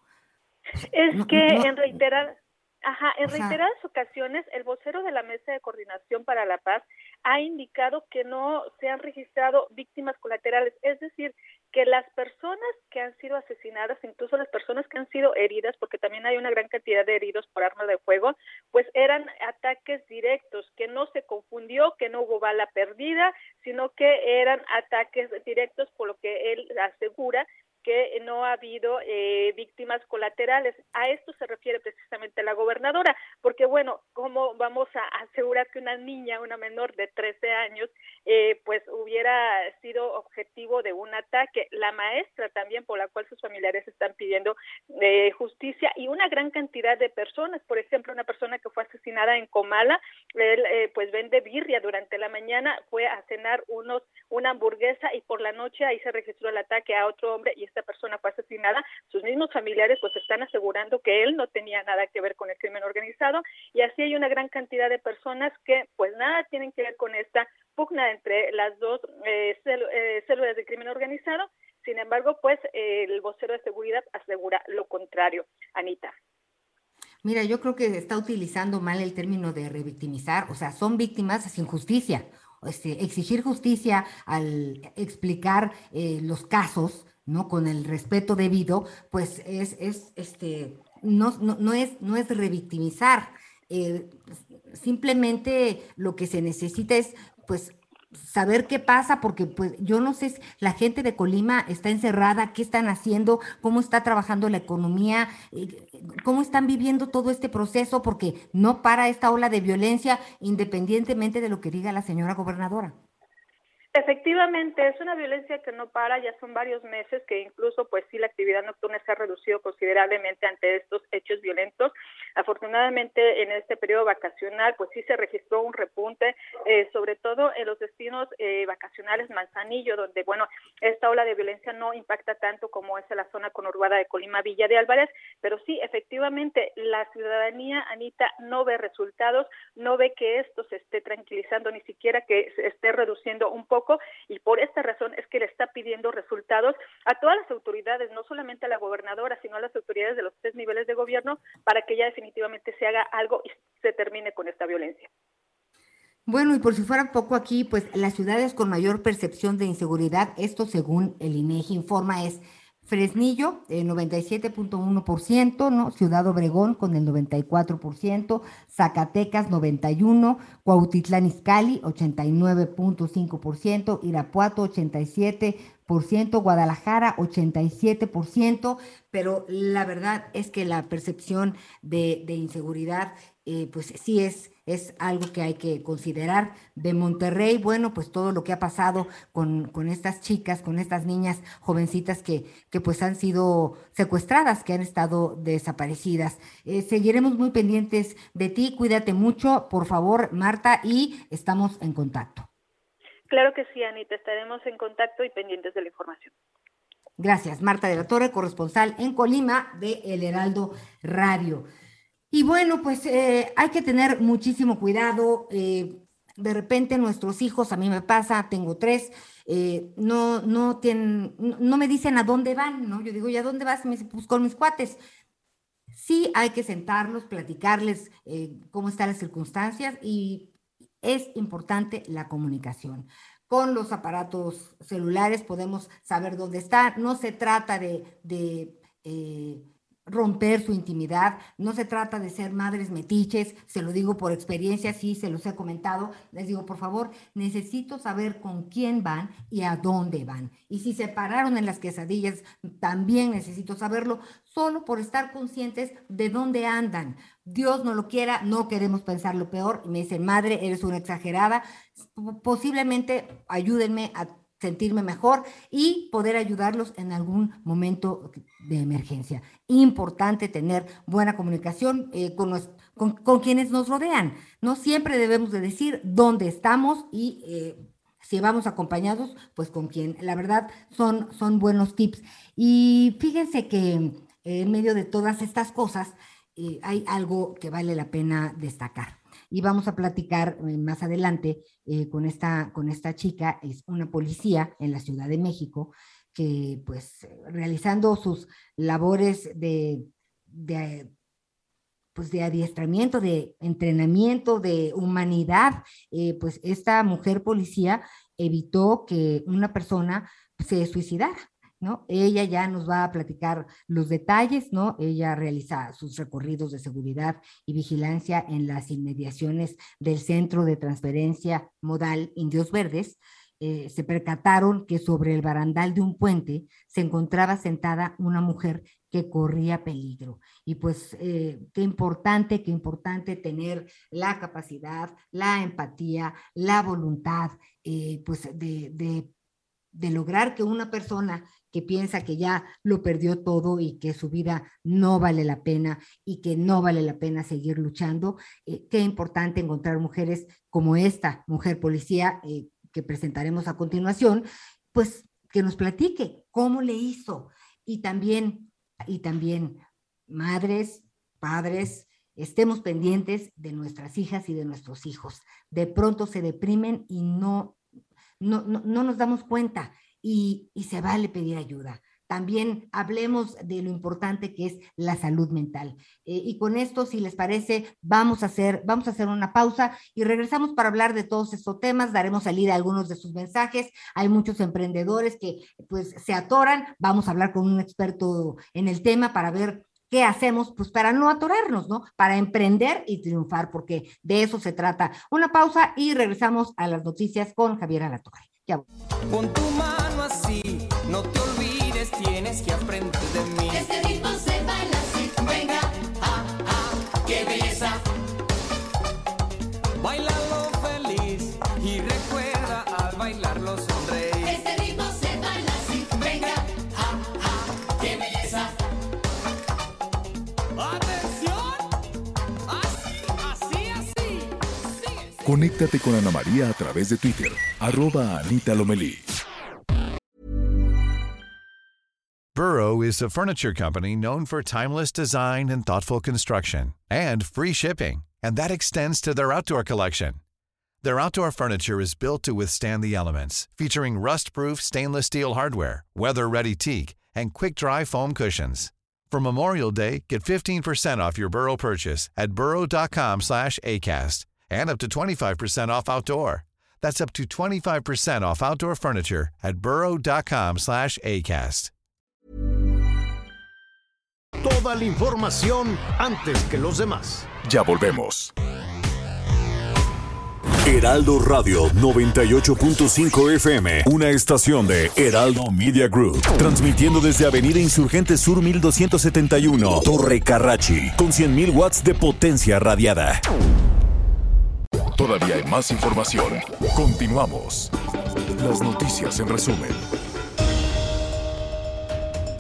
Es que en reiterar Ajá, en reiteradas ocasiones el vocero de la Mesa de Coordinación para la Paz ha indicado que no se han registrado víctimas colaterales, es decir, que las personas que han sido asesinadas, incluso las personas que han sido heridas, porque también hay una gran cantidad de heridos por arma de fuego, pues eran ataques directos, que no se confundió, que no hubo bala perdida, sino que eran ataques directos, por lo que él asegura que no ha habido eh, víctimas colaterales. A esto se refiere precisamente la gobernadora, porque bueno, ¿cómo vamos a asegurar que una niña, una menor de 13 años, eh, pues hubiera sido objetivo de un ataque? La maestra también, por la cual sus familiares están pidiendo eh, justicia y una gran cantidad de personas, por ejemplo, una persona que fue asesinada en Comala, él eh, pues vende birria durante la mañana, fue a cenar unos una hamburguesa y por la noche ahí se registró el ataque a otro hombre y esta persona fue asesinada. Sus mismos familiares pues están asegurando que él no tenía nada que ver con el crimen organizado y así hay una gran cantidad de personas que pues nada tienen que ver con esta pugna entre las dos eh, eh, células de crimen organizado. Sin embargo, pues el vocero de seguridad asegura lo contrario. Anita. Mira, yo creo que está utilizando mal el término de revictimizar, o sea, son víctimas sin justicia. Este, exigir justicia al explicar eh, los casos, ¿no? Con el respeto debido, pues es, es este, no, no, no es, no es revictimizar. Eh, simplemente lo que se necesita es, pues, saber qué pasa, porque pues yo no sé, la gente de Colima está encerrada, qué están haciendo, cómo está trabajando la economía, eh, cómo están viviendo todo este proceso, porque no para esta ola de violencia independientemente de lo que diga la señora gobernadora. Efectivamente, es una violencia que no para, ya son varios meses que incluso pues sí la actividad nocturna se ha reducido considerablemente ante estos hechos violentos. Afortunadamente en este periodo vacacional pues sí se registró un repunte, eh, sobre todo en los destinos eh, vacacionales Manzanillo, donde bueno, esta ola de violencia no impacta tanto como es en la zona conurbada de Colima Villa de Álvarez, pero sí efectivamente la ciudadanía, Anita, no ve resultados, no ve que esto se esté tranquilizando, ni siquiera que se esté reduciendo un poco y por esta razón es que le está pidiendo resultados a todas las autoridades, no solamente a la gobernadora, sino a las autoridades de los tres niveles de gobierno para que ya definitivamente se haga algo y se termine con esta violencia. Bueno, y por si fuera poco aquí, pues las ciudades con mayor percepción de inseguridad, esto según el INEGI informa, es Fresnillo, el 97.1%, ¿no? Ciudad Obregón con el 94%, Zacatecas 91%, Cuautitlán Izcalli 89.5%, Irapuato 87%, Guadalajara 87%, pero la verdad es que la percepción de, de inseguridad, eh, pues sí es es algo que hay que considerar. De Monterrey, bueno, pues todo lo que ha pasado con, con estas chicas, con estas niñas jovencitas que, que, pues han sido secuestradas, que han estado desaparecidas. Eh, seguiremos muy pendientes de ti, cuídate mucho, por favor, Marta, y estamos en contacto. Claro que sí, Anita, estaremos en contacto y pendientes de la información. Gracias, Marta de la Torre, corresponsal en Colima de El Heraldo Radio. Y bueno, pues eh, hay que tener muchísimo cuidado. Eh, de repente nuestros hijos, a mí me pasa, tengo tres, eh, no, no tienen, no, me dicen a dónde van, ¿no? Yo digo, ¿y a dónde vas? me dice, pues con mis cuates. Sí hay que sentarlos, platicarles cómo están las circunstancias y es importante la comunicación. Con los aparatos celulares podemos saber dónde está. No se trata de romper su intimidad. No se trata de ser madres metiches, se lo digo por experiencia, sí, se los he comentado. Les digo, por favor, necesito saber con quién van y a dónde van. Y si se pararon en las quesadillas, también necesito saberlo, solo por estar conscientes de dónde andan. Dios no lo quiera, no queremos pensar lo peor. me dicen, madre, eres una exagerada. Posiblemente ayúdenme a sentirme mejor y poder ayudarlos en algún momento de emergencia. Importante tener buena comunicación eh, con, con, quienes nos rodean. No siempre debemos de decir dónde estamos y eh, si vamos acompañados, pues con quién. La verdad son, son buenos tips. Y fíjense que eh, en medio de todas estas cosas hay algo que vale la pena destacar y vamos a platicar eh, más adelante eh, con, esta, con esta chica, es una policía en la Ciudad de México, que pues realizando sus labores de, pues de adiestramiento, de entrenamiento, de humanidad, eh, pues esta mujer policía evitó que una persona se suicidara. ¿No? Ella ya nos va a platicar los detalles, ¿no? Ella realiza sus recorridos de seguridad y vigilancia en las inmediaciones del Centro de Transferencia Modal Indios Verdes eh, se percataron que sobre el barandal de un puente se encontraba sentada una mujer que corría peligro. Y pues eh, qué importante, qué importante tener la capacidad, la empatía, la voluntad, eh, pues de, de, de lograr que una persona que piensa que ya lo perdió todo y que su vida no vale la pena y que no vale la pena seguir luchando. Eh, qué importante encontrar mujeres como esta mujer policía eh, que presentaremos a continuación, pues que nos platique cómo le hizo y también, y también madres, padres, estemos pendientes de nuestras hijas y de nuestros hijos. De pronto se deprimen y no, no, no, no nos damos cuenta y, y se vale pedir ayuda también hablemos de lo importante que es la salud mental. Eh, y con esto, si les parece, vamos a, hacer, vamos a hacer una pausa y regresamos para hablar de todos estos temas. Daremos salida a algunos de sus mensajes. Hay muchos emprendedores que pues se atoran. Vamos a hablar con un experto en el tema para ver ¿Qué hacemos? Pues para no atorarnos, ¿no? Para emprender y triunfar, porque de eso se trata. Una pausa y regresamos a las noticias con Javier Alatorre. Ya. Pon tu mano así, no te olvides, tienes que aprender de mí. Este ritmo se baila así. Venga, Conéctate con Ana María a través de Twitter, arroba Anita Lomelí. Burrow is a furniture company known for timeless design and thoughtful construction and free shipping, and that extends to their outdoor collection. Their outdoor furniture is built to withstand the elements, featuring rust-proof stainless steel hardware, weather-ready teak, and quick-dry foam cushions. For Memorial Day, get 15% off your Burrow purchase at burrow.com slash ACAST and up to 25% off outdoor. That's up to 25% off outdoor furniture at burrow.com slash ACAST. Toda la información antes que los demás. Ya volvemos. Heraldo Radio 98.5 FM, una estación de Heraldo Media Group, transmitiendo desde Avenida Insurgente Sur 1271, Torre Carrachi, con 100.000 watts de potencia radiada. Todavía hay más información. Continuamos. Las noticias en resumen.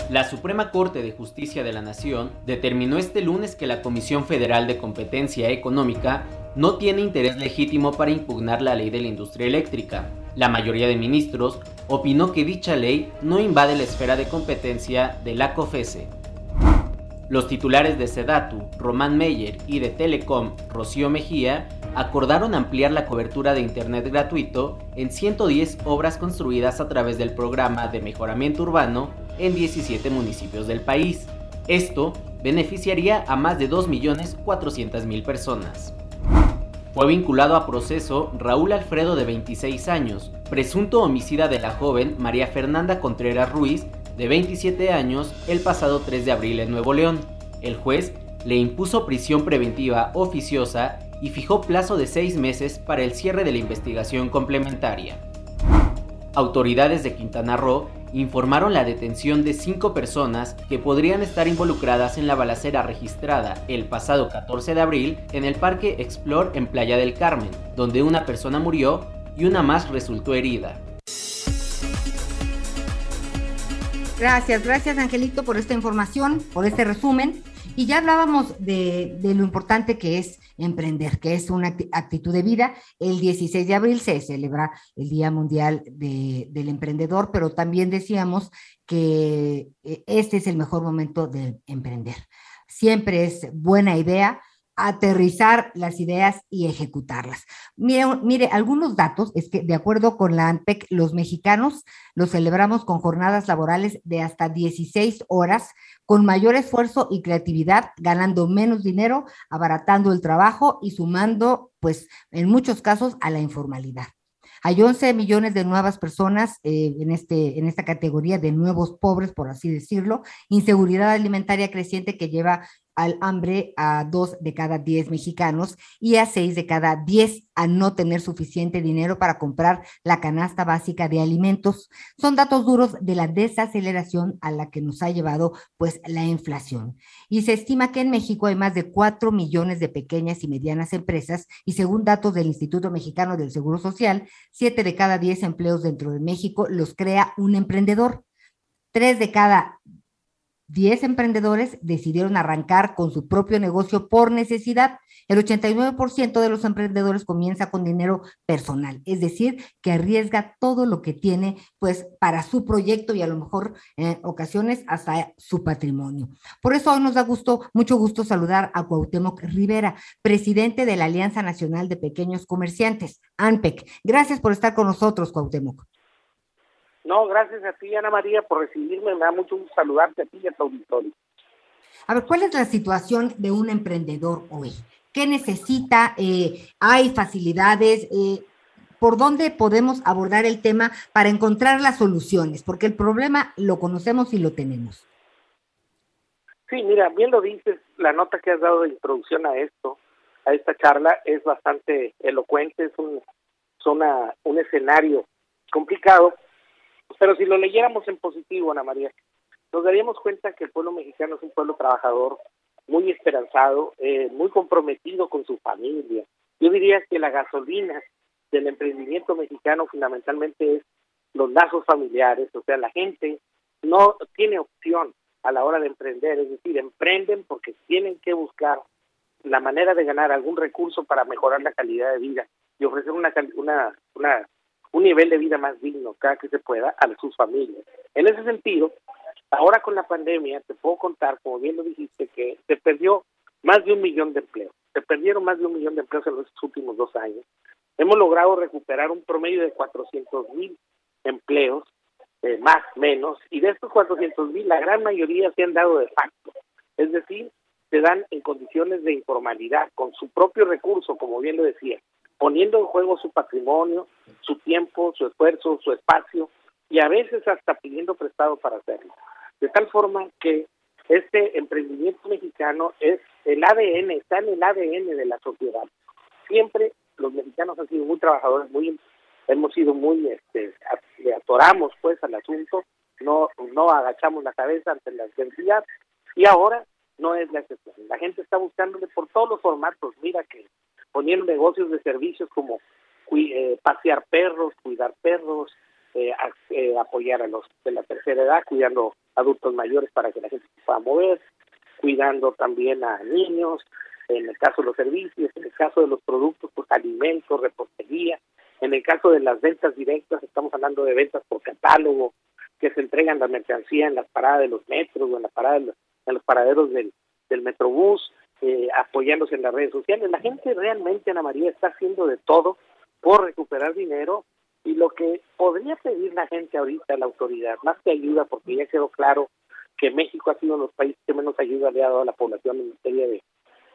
La Suprema Corte de Justicia de la Nación determinó este lunes que la Comisión Federal de Competencia Económica no tiene interés legítimo para impugnar la ley de la industria eléctrica. La mayoría de ministros opinó que dicha ley no invade la esfera de competencia de la COFESE. Los titulares de Sedatu, Román Meyer, y de Telecom, Rocío Mejía, acordaron ampliar la cobertura de Internet gratuito en 110 obras construidas a través del programa de mejoramiento urbano en 17 municipios del país. Esto beneficiaría a más de 2.400.000 personas. Fue vinculado a proceso Raúl Alfredo de 26 años, presunto homicida de la joven María Fernanda Contreras Ruiz de 27 años el pasado 3 de abril en Nuevo León. El juez le impuso prisión preventiva oficiosa y fijó plazo de seis meses para el cierre de la investigación complementaria. Autoridades de Quintana Roo informaron la detención de cinco personas que podrían estar involucradas en la balacera registrada el pasado 14 de abril en el Parque Explore en Playa del Carmen, donde una persona murió y una más resultó herida. Gracias, gracias Angelito por esta información, por este resumen. Y ya hablábamos de, lo importante que es emprender, que es una actitud de vida. El 16 de abril se celebra el Día Mundial de, del Emprendedor, pero también decíamos que eh, este es el mejor momento de emprender. Siempre es buena idea aterrizar las ideas y ejecutarlas. Mire, mire, algunos datos es que de acuerdo con la ANPEC, los mexicanos los celebramos con jornadas laborales de hasta 16 horas, con mayor esfuerzo y creatividad, ganando menos dinero, abaratando el trabajo y sumando, pues, en muchos casos a la informalidad. Hay 11 millones de nuevas personas eh, en, este, en esta categoría de nuevos pobres, por así decirlo, inseguridad alimentaria creciente que lleva al hambre a dos de cada diez mexicanos y a seis de cada diez a no tener suficiente dinero para comprar la canasta básica de alimentos. Son datos duros de la desaceleración a la que nos ha llevado pues la inflación. Y se estima que en México hay más de cuatro millones de pequeñas y medianas empresas y según datos del Instituto Mexicano del Seguro Social, siete de cada diez empleos dentro de México los crea un emprendedor. Tres de cada 10 emprendedores decidieron arrancar con su propio negocio por necesidad. El 89% de los emprendedores comienza con dinero personal, es decir, que arriesga todo lo que tiene pues para su proyecto y a lo mejor en ocasiones hasta su patrimonio. Por eso hoy nos da gusto, mucho gusto saludar a Cuauhtémoc Rivera, presidente de la Alianza Nacional de Pequeños Comerciantes, ANPEC. Gracias por estar con nosotros, Cuauhtémoc. No, gracias a ti, Ana María, por recibirme. Me da mucho gusto saludarte a ti y a tu auditorio. A ver, ¿cuál es la situación de un emprendedor hoy? ¿Qué necesita? Eh, ¿Hay facilidades? Eh, ¿Por dónde podemos abordar el tema para encontrar las soluciones? Porque el problema lo conocemos y lo tenemos. Sí, mira, bien lo dices, la nota que has dado de introducción a esto, a esta charla, es bastante elocuente, es un, es una, un escenario complicado, pero si lo leyéramos en positivo, Ana María, nos daríamos cuenta que el pueblo mexicano es un pueblo trabajador, muy esperanzado, eh, muy comprometido con su familia. Yo diría que la gasolina del emprendimiento mexicano fundamentalmente es los lazos familiares, o sea, la gente no tiene opción a la hora de emprender, es decir, emprenden porque tienen que buscar la manera de ganar algún recurso para mejorar la calidad de vida y ofrecer una, una, una un nivel de vida más digno cada que se pueda a sus familias. En ese sentido, ahora con la pandemia, te puedo contar, como bien lo dijiste, que se perdió más de un millón de empleos. Se perdieron más de un millón de empleos en los últimos dos años. Hemos logrado recuperar un promedio de 400 mil empleos, eh, más menos, y de estos 400 mil, la gran mayoría se han dado de facto. Es decir, se dan en condiciones de informalidad, con su propio recurso, como bien lo decía, poniendo en juego su patrimonio, su tiempo, su esfuerzo, su espacio y a veces hasta pidiendo prestado para hacerlo. De tal forma que este emprendimiento mexicano es el ADN, está en el ADN de la sociedad. Siempre los mexicanos han sido muy trabajadores, muy hemos sido muy este le atoramos pues al asunto, no no agachamos la cabeza ante la adversidad y ahora no es la excepción. La gente está buscándole por todos los formatos. Mira que poniendo negocios de servicios como eh, pasear perros, cuidar perros, eh, eh, apoyar a los de la tercera edad, cuidando adultos mayores para que la gente se pueda mover, cuidando también a niños, en el caso de los servicios, en el caso de los productos, pues alimentos, repostería, en el caso de las ventas directas, estamos hablando de ventas por catálogo, que se entregan la mercancía en las paradas de los metros o en, la parada en los paraderos del, del metrobús, eh, apoyándose en las redes sociales. La gente realmente, Ana María, está haciendo de todo por recuperar dinero y lo que podría pedir la gente ahorita a la autoridad, más que ayuda, porque ya quedó claro que México ha sido uno de los países que menos ayuda le ha dado a la población en materia de,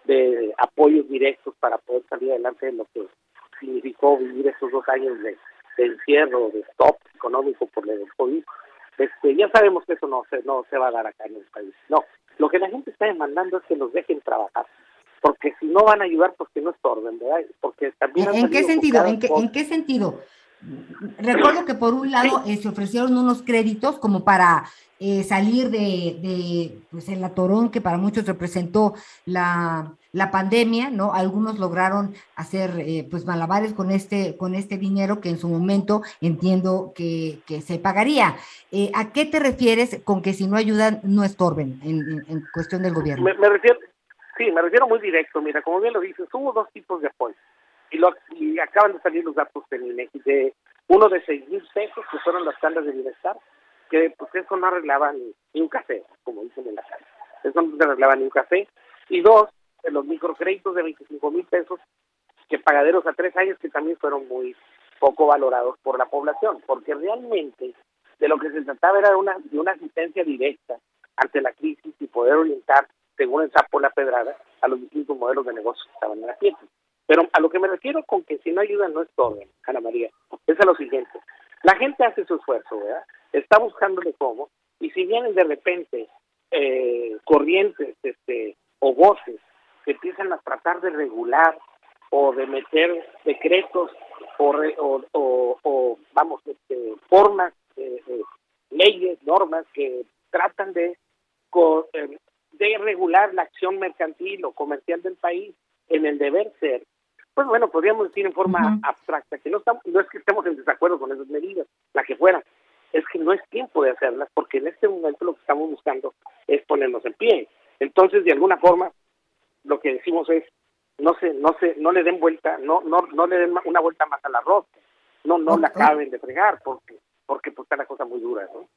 de apoyos directos para poder salir adelante de lo que significó vivir estos dos años de, encierro, de stop económico por el COVID. Este, ya sabemos que eso no se, no se va a dar acá en el país. No, lo que la gente está demandando es que los dejen trabajar, porque si no van a ayudar, pues que no estorben, ¿verdad? Porque también ¿En, qué sentido? ¿En qué, ¿En qué sentido? Recuerdo que por un lado eh, se ofrecieron unos créditos como para eh, salir de, de, pues el atorón que para muchos representó la, la pandemia, ¿no? Algunos lograron hacer eh, pues malabares con este, con este dinero que en su momento entiendo que, que se pagaría. ¿A qué te refieres con que si no ayudan no estorben en, en, cuestión del gobierno? Me, me, refiero, sí, me refiero muy directo. Mira, como bien lo dices, hubo dos tipos de apoyo y, lo, y acaban de salir los datos de INEGI de uno de seis mil pesos que fueron las tandas de bienestar que pues eso no arreglaba ni, un café como dicen en la calle. Eso no arreglaba ni un café. Y dos de los microcréditos de 25 mil pesos que pagaderos a tres años que también fueron muy poco valorados por la población porque realmente de lo que se trataba era una, de una asistencia directa ante la crisis y poder orientar según el sapo la pedrada a los distintos modelos de negocio que estaban en la fiesta pero a lo que me refiero con que si no ayudan no es todo, Ana María, es a lo siguiente. La gente hace su esfuerzo, ¿verdad? Está buscándole cómo, y si vienen de repente eh, corrientes este, o voces que empiezan a tratar de regular o de meter decretos o, o, o, vamos, este, formas, eh, eh, leyes, normas que tratan de, eh, de regular la acción mercantil o comercial del país en el deber ser, pues bueno, podríamos decir en forma abstracta que no, estamos, no es que estemos en desacuerdo con esas medidas, la que fuera, es que no es tiempo de hacerlas porque en este momento lo que estamos buscando es ponernos en pie. Entonces, de alguna forma, lo que decimos es no se no se no le den vuelta, no no no le den una vuelta más a la rosca. No no la acaben de fregar porque porque pues está la cosa muy dura, ¿no?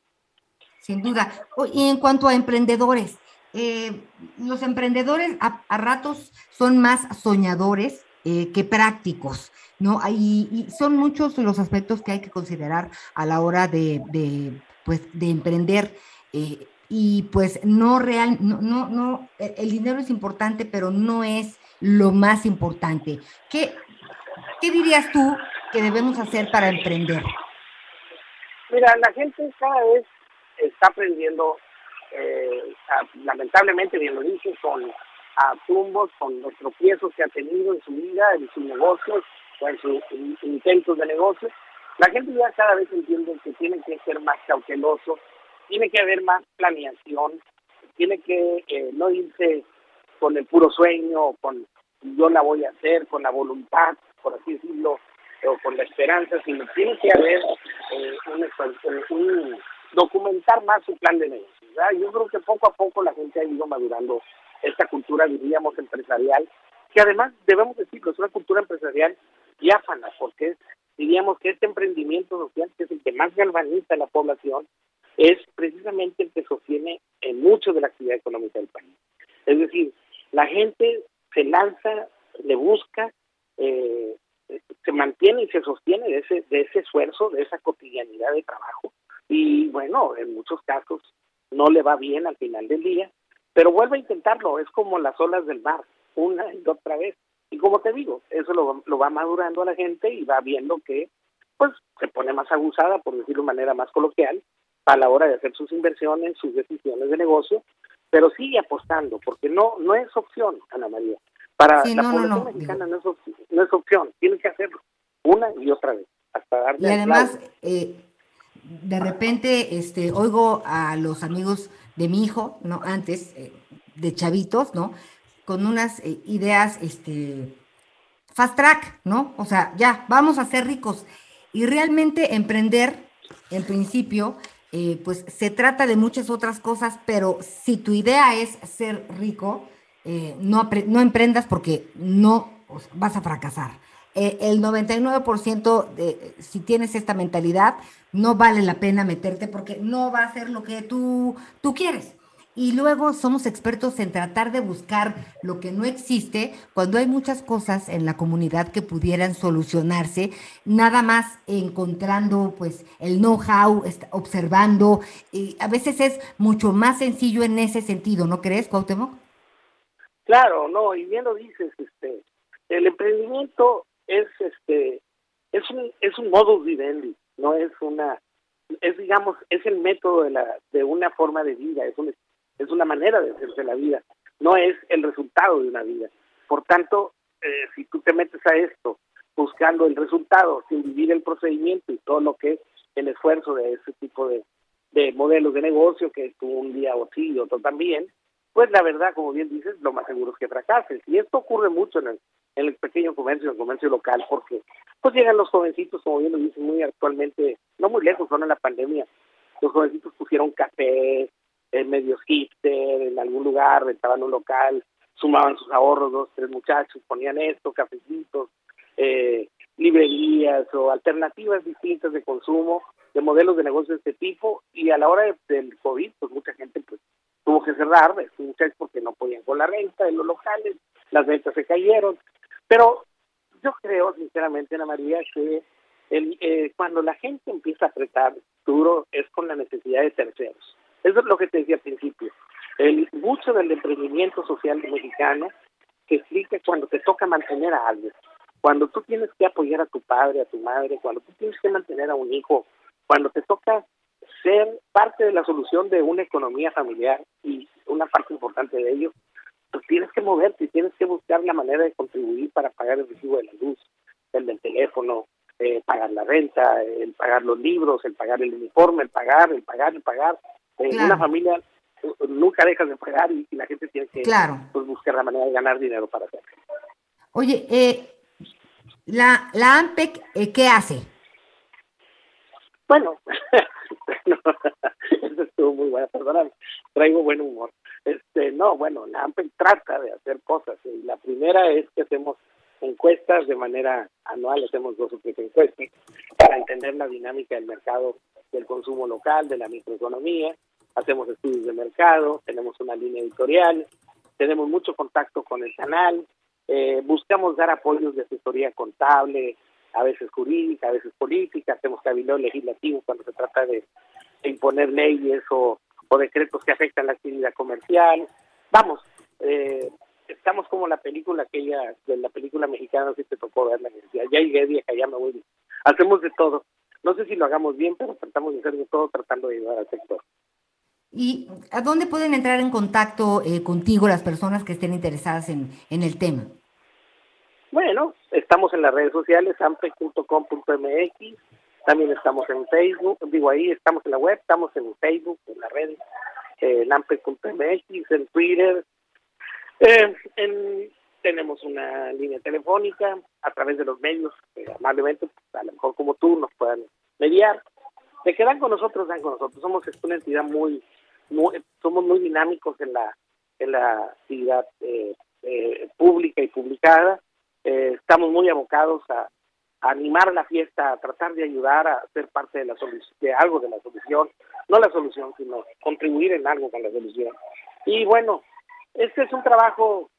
Sin duda. Y en cuanto a emprendedores, eh, los emprendedores a, ratos son más soñadores eh, que prácticos, ¿no? Y, son muchos los aspectos que hay que considerar a la hora de, de pues, de emprender. Eh, y pues no real, no, no, no, el dinero es importante, pero no es lo más importante. ¿Qué, qué dirías tú que debemos hacer para emprender? Mira, la gente cada vez está aprendiendo, eh, lamentablemente, bien lo dices, con a tumbos, con los tropiezos que ha tenido en su vida, en sus negocios o en sus intentos de negocio. La gente ya cada vez entiende que tiene que ser más cauteloso, tiene que haber más planeación, tiene que eh, no irse con el puro sueño, con yo la voy a hacer, con la voluntad, por así decirlo, o con la esperanza, sino tiene que haber eh, un, documentar más su plan de negocio. Yo creo que poco a poco la gente ha ido madurando esta cultura, diríamos, empresarial, que además debemos decirlo, es una cultura empresarial diáfana, porque diríamos que este emprendimiento social, que es el que más galvaniza a la población, es precisamente el que sostiene en mucho de la actividad económica del país. Es decir, la gente se lanza, le busca, eh, se mantiene y se sostiene de ese, de ese esfuerzo, de esa cotidianidad de trabajo. Y bueno, en muchos casos no le va bien al final del día, pero vuelve a intentarlo, es como las olas del mar, una y otra vez. Y como te digo, eso lo, lo va madurando a la gente y va viendo que pues se pone más aguzada, por decirlo de manera más coloquial, a la hora de hacer sus inversiones, sus decisiones de negocio, pero sigue apostando, porque no no es opción, Ana María. Para la población mexicana no, es opción, no es opción, tiene que hacerlo una y otra vez, hasta darle Y además, eh, de repente, este, oigo a los amigos de mi hijo, ¿no? Antes, eh, de chavitos, ¿no? Con unas eh, ideas, este, fast track, ¿no? O sea, ya, vamos a ser ricos. Y realmente emprender, en principio, eh, pues se trata de muchas otras cosas, pero si tu idea es ser rico, no, no emprendas porque no vas a fracasar. Eh, el 99% de, si tienes esta mentalidad, no vale la pena meterte porque no va a ser lo que tú, tú quieres. Y luego somos expertos en tratar de buscar lo que no existe cuando hay muchas cosas en la comunidad que pudieran solucionarse, nada más encontrando pues el know-how, observando, y a veces es mucho más sencillo en ese sentido, ¿no crees, Cuauhtémoc? Claro, no, y bien lo dices, este, el emprendimiento es este es un es un modus vivendi, no es una es digamos es el método de la de una forma de vida, es un es una manera de hacerse la vida, no es el resultado de una vida. Por tanto, eh, si tú te metes a esto buscando el resultado sin vivir el procedimiento y todo lo que es el esfuerzo de ese tipo de, de modelos de negocio, que tú un día o sí y otro también, pues la verdad, como bien dices, lo más seguro es que fracases. Y esto ocurre mucho en el, en el pequeño comercio, en el comercio local, porque pues llegan los jovencitos, como bien lo dicen muy actualmente, no muy lejos, son en la pandemia, los jovencitos pusieron café, en medios hipster, en algún lugar, rentaban un local, sumaban sus ahorros, dos, tres muchachos, ponían esto, cafecitos, eh, librerías o alternativas distintas de consumo, de modelos de negocio de este tipo, y a la hora del COVID, pues mucha gente pues tuvo que cerrar, muchachos porque no podían con la renta de los locales, las ventas se cayeron, pero yo creo sinceramente, Ana María, que el, eh, cuando la gente empieza a apretar duro es con la necesidad de terceros. Eso es lo que te decía al principio. El, mucho del emprendimiento social mexicano que explica cuando te toca mantener a alguien, cuando tú tienes que apoyar a tu padre, a tu madre, cuando tú tienes que mantener a un hijo, cuando te toca ser parte de la solución de una economía familiar y una parte importante de ello, pues tienes que moverte, tienes que buscar la manera de contribuir para pagar el recibo de la luz, el del teléfono, eh, pagar la renta, el pagar los libros, el pagar el uniforme, el pagar, el pagar, el pagar. Eh, Una familia eh, nunca deja de pagar y, la gente tiene que pues, buscar la manera de ganar dinero para hacerlo. Oye, eh, la, la AMPEC, ¿qué hace? Bueno, eso estuvo muy bueno, perdóname, traigo buen humor. Este, no, bueno, la AMPEC trata de hacer cosas. Y la primera es que hacemos encuestas de manera anual, hacemos dos o tres encuestas para entender la dinámica del mercado del consumo local, de la microeconomía. Hacemos estudios de mercado, tenemos una línea editorial, tenemos mucho contacto con el canal, eh, buscamos dar apoyos de asesoría contable, a veces jurídica, a veces política, hacemos cabildo legislativo cuando se trata de, imponer leyes o, decretos que afectan la actividad comercial. Vamos, eh, estamos como la película aquella, de la película mexicana, si te tocó verla, ya llegué vieja, ya me voy. Hacemos de todo. No sé si lo hagamos bien, pero tratamos de hacer de todo tratando de ayudar al sector. ¿Y a dónde pueden entrar en contacto eh, contigo las personas que estén interesadas en, en el tema? Bueno, estamos en las redes sociales, ampe.com.mx, también estamos en Facebook, digo ahí, estamos en la web, estamos en Facebook, en las redes, eh, en ampe.mx, en Twitter, eh, en, tenemos una línea telefónica a través de los medios, eh, amablemente, pues, a lo mejor como tú nos puedan mediar. De que dan con nosotros, dan con nosotros. Somos una entidad muy, muy somos muy dinámicos en la en la actividad eh, eh, pública y publicada eh, estamos muy abocados a, animar la fiesta, a tratar de ayudar a ser parte de la de algo de la solución, no la solución, sino contribuir en algo con la solución. Y bueno, este es un trabajo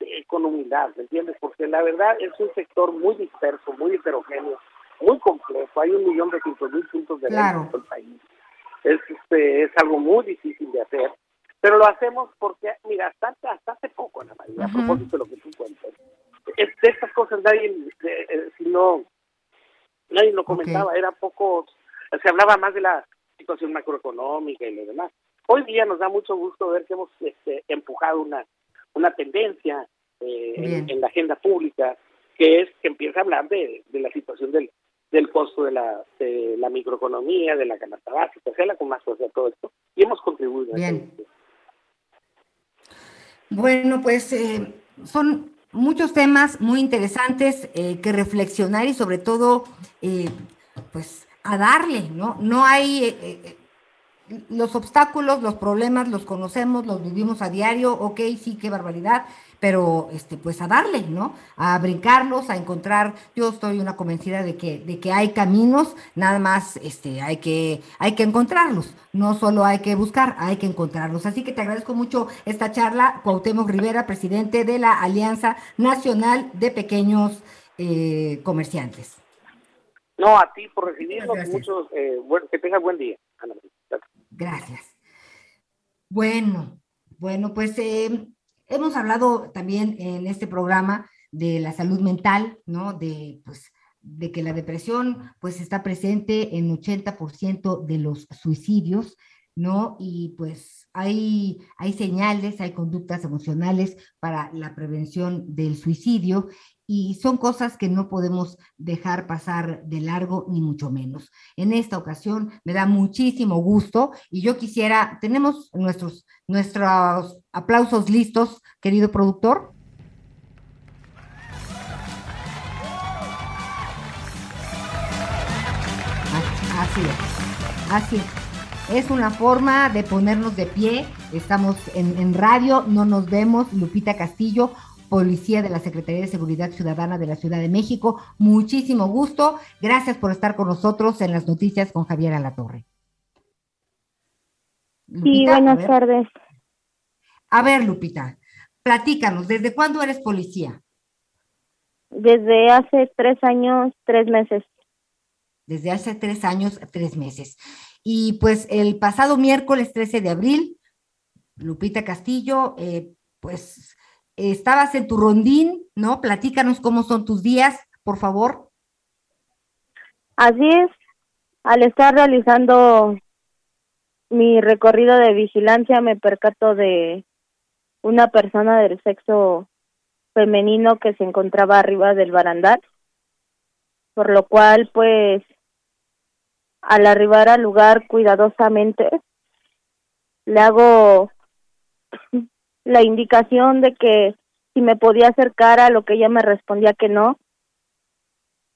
eh, con humildad, ¿me entiendes? Porque la verdad es un sector muy disperso, muy heterogéneo, muy complejo. Hay un millón de mil puntos de venta en todo el país. Es, este, es algo muy difícil de hacer, pero lo hacemos porque, mira, hasta, hasta hace poco, Ana María, a propósito de lo que tú cuentas, de estas cosas nadie, eh, si no, nadie lo comentaba, era poco, se hablaba más de la situación macroeconómica y lo demás. Hoy día nos da mucho gusto ver que hemos este, empujado una, una tendencia eh, en, la agenda pública que es que empieza a hablar de, de la situación del, del costo de la, de la microeconomía, de la canasta básica, la con más fuerza todo esto, y hemos contribuido. Bien. Bueno, pues eh, son muchos temas muy interesantes eh, que reflexionar y sobre todo, eh, pues, a darle, ¿no? No hay, eh, los obstáculos, los problemas los conocemos, los vivimos a diario, ok, sí, qué barbaridad, pero este, pues a darle, ¿no? A brincarlos, a encontrar, yo estoy una convencida de que, de que hay caminos, nada más este, hay, que, hay que encontrarlos, no solo hay que buscar, hay que encontrarlos. Así que te agradezco mucho esta charla, Cuauhtémoc Rivera, presidente de la Alianza Nacional de Pequeños eh, Comerciantes. No, a ti por recibirnos, muchos, eh, que tengas buen día. Gracias. Bueno, bueno, pues eh, Hemos hablado también en este programa de la salud mental, ¿no? De, pues, de que la depresión pues está presente en 80% de los suicidios, ¿no? Y pues hay, hay señales, hay conductas emocionales para la prevención del suicidio y son cosas que no podemos dejar pasar de largo, ni mucho menos. En esta ocasión me da muchísimo gusto y yo quisiera, tenemos nuestros, nuestros aplausos listos, querido productor. Así es, así es. Es una forma de ponernos de pie. Estamos en, en radio, no nos vemos. Lupita Castillo, policía de la Secretaría de Seguridad Ciudadana de la Ciudad de México. Muchísimo gusto. Gracias por estar con nosotros en las noticias con Javier Alatorre. sí, buenas tardes. A ver, Lupita, platícanos, ¿desde cuándo eres policía? Desde hace tres años, tres meses. Desde hace tres años, tres meses. Y pues el pasado miércoles 13 de abril, Lupita Castillo, eh, pues estabas en tu rondín, ¿no? Platícanos cómo son tus días, por favor. Así es, al estar realizando mi recorrido de vigilancia me percato de una persona del sexo femenino que se encontraba arriba del barandal, por lo cual pues al arribar al lugar cuidadosamente le hago la indicación de que si me podía acercar a lo que ella me respondía que no.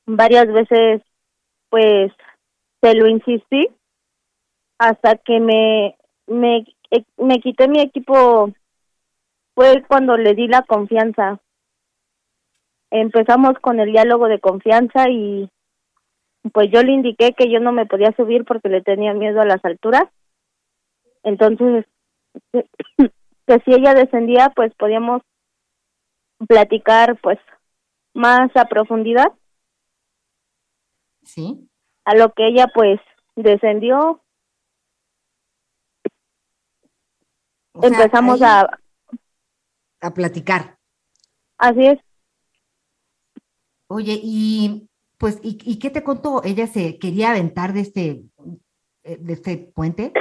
Varias veces pues se lo insistí hasta que me me me quité mi equipo fue cuando le di la confianza. Empezamos con el diálogo de confianza y pues yo le indiqué que yo no me podía subir porque le tenía miedo a las alturas. Entonces, que si ella descendía, pues podíamos platicar pues más a profundidad. Sí. A lo que ella pues descendió. Empezamos a a platicar. Así es. Oye, y pues, ¿y, ¿y, qué te contó? ¿Ella se quería aventar de este, eh, de este puente?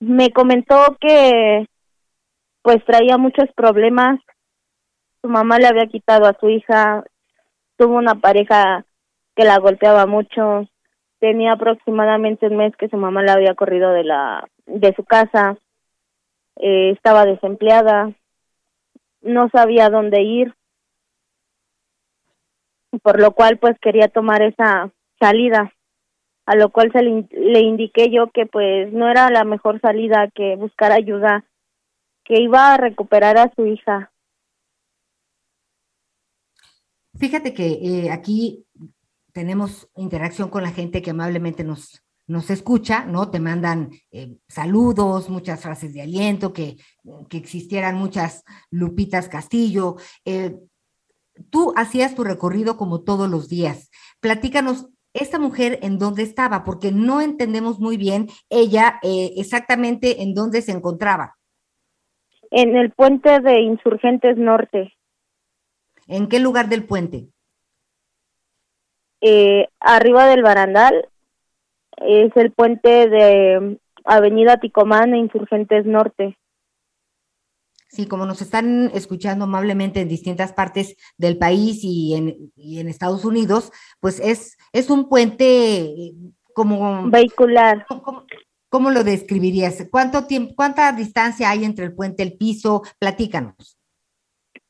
Me comentó que pues traía muchos problemas. Su mamá le había quitado a su hija, tuvo una pareja que la golpeaba mucho, tenía aproximadamente un mes que su mamá la había corrido de la de su casa, eh, estaba desempleada, no sabía dónde ir, por lo cual pues quería tomar esa salida, a lo cual se le, indiqué yo que pues no era la mejor salida, que buscar ayuda, que iba a recuperar a su hija. Fíjate que eh, aquí tenemos interacción con la gente que amablemente nos, nos escucha, ¿no? Te mandan eh, saludos, muchas frases de aliento, que, que, existieran muchas Lupitas Castillo. Eh, tú hacías tu recorrido como todos los días. Platícanos, esta mujer en dónde estaba, porque no entendemos muy bien ella eh, exactamente en dónde se encontraba. En el puente de Insurgentes Norte. ¿En qué lugar del puente? Eh, arriba del barandal es el puente de Avenida Ticomán e Insurgentes Norte. Sí, como nos están escuchando amablemente en distintas partes del país y en, y en Estados Unidos, pues es, es un puente como... Vehicular. ¿cómo, ¿Cómo, lo describirías? ¿Cuánto tiempo, cuánta distancia hay entre el puente y el piso? Platícanos.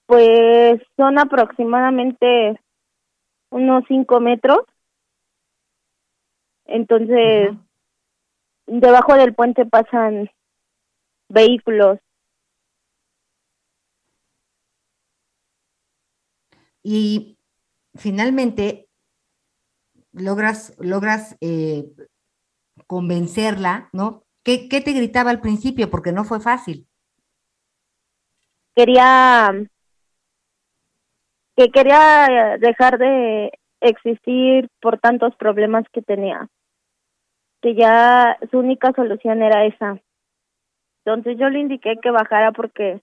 Pues son aproximadamente unos cinco metros. Entonces, uh -huh. debajo del puente pasan vehículos. Y finalmente logras, logras eh, convencerla, ¿no? ¿Qué, ¿Qué te gritaba al principio? Porque no fue fácil. Quería que quería dejar de existir por tantos problemas que tenía, que ya su única solución era esa. Entonces yo le indiqué que bajara porque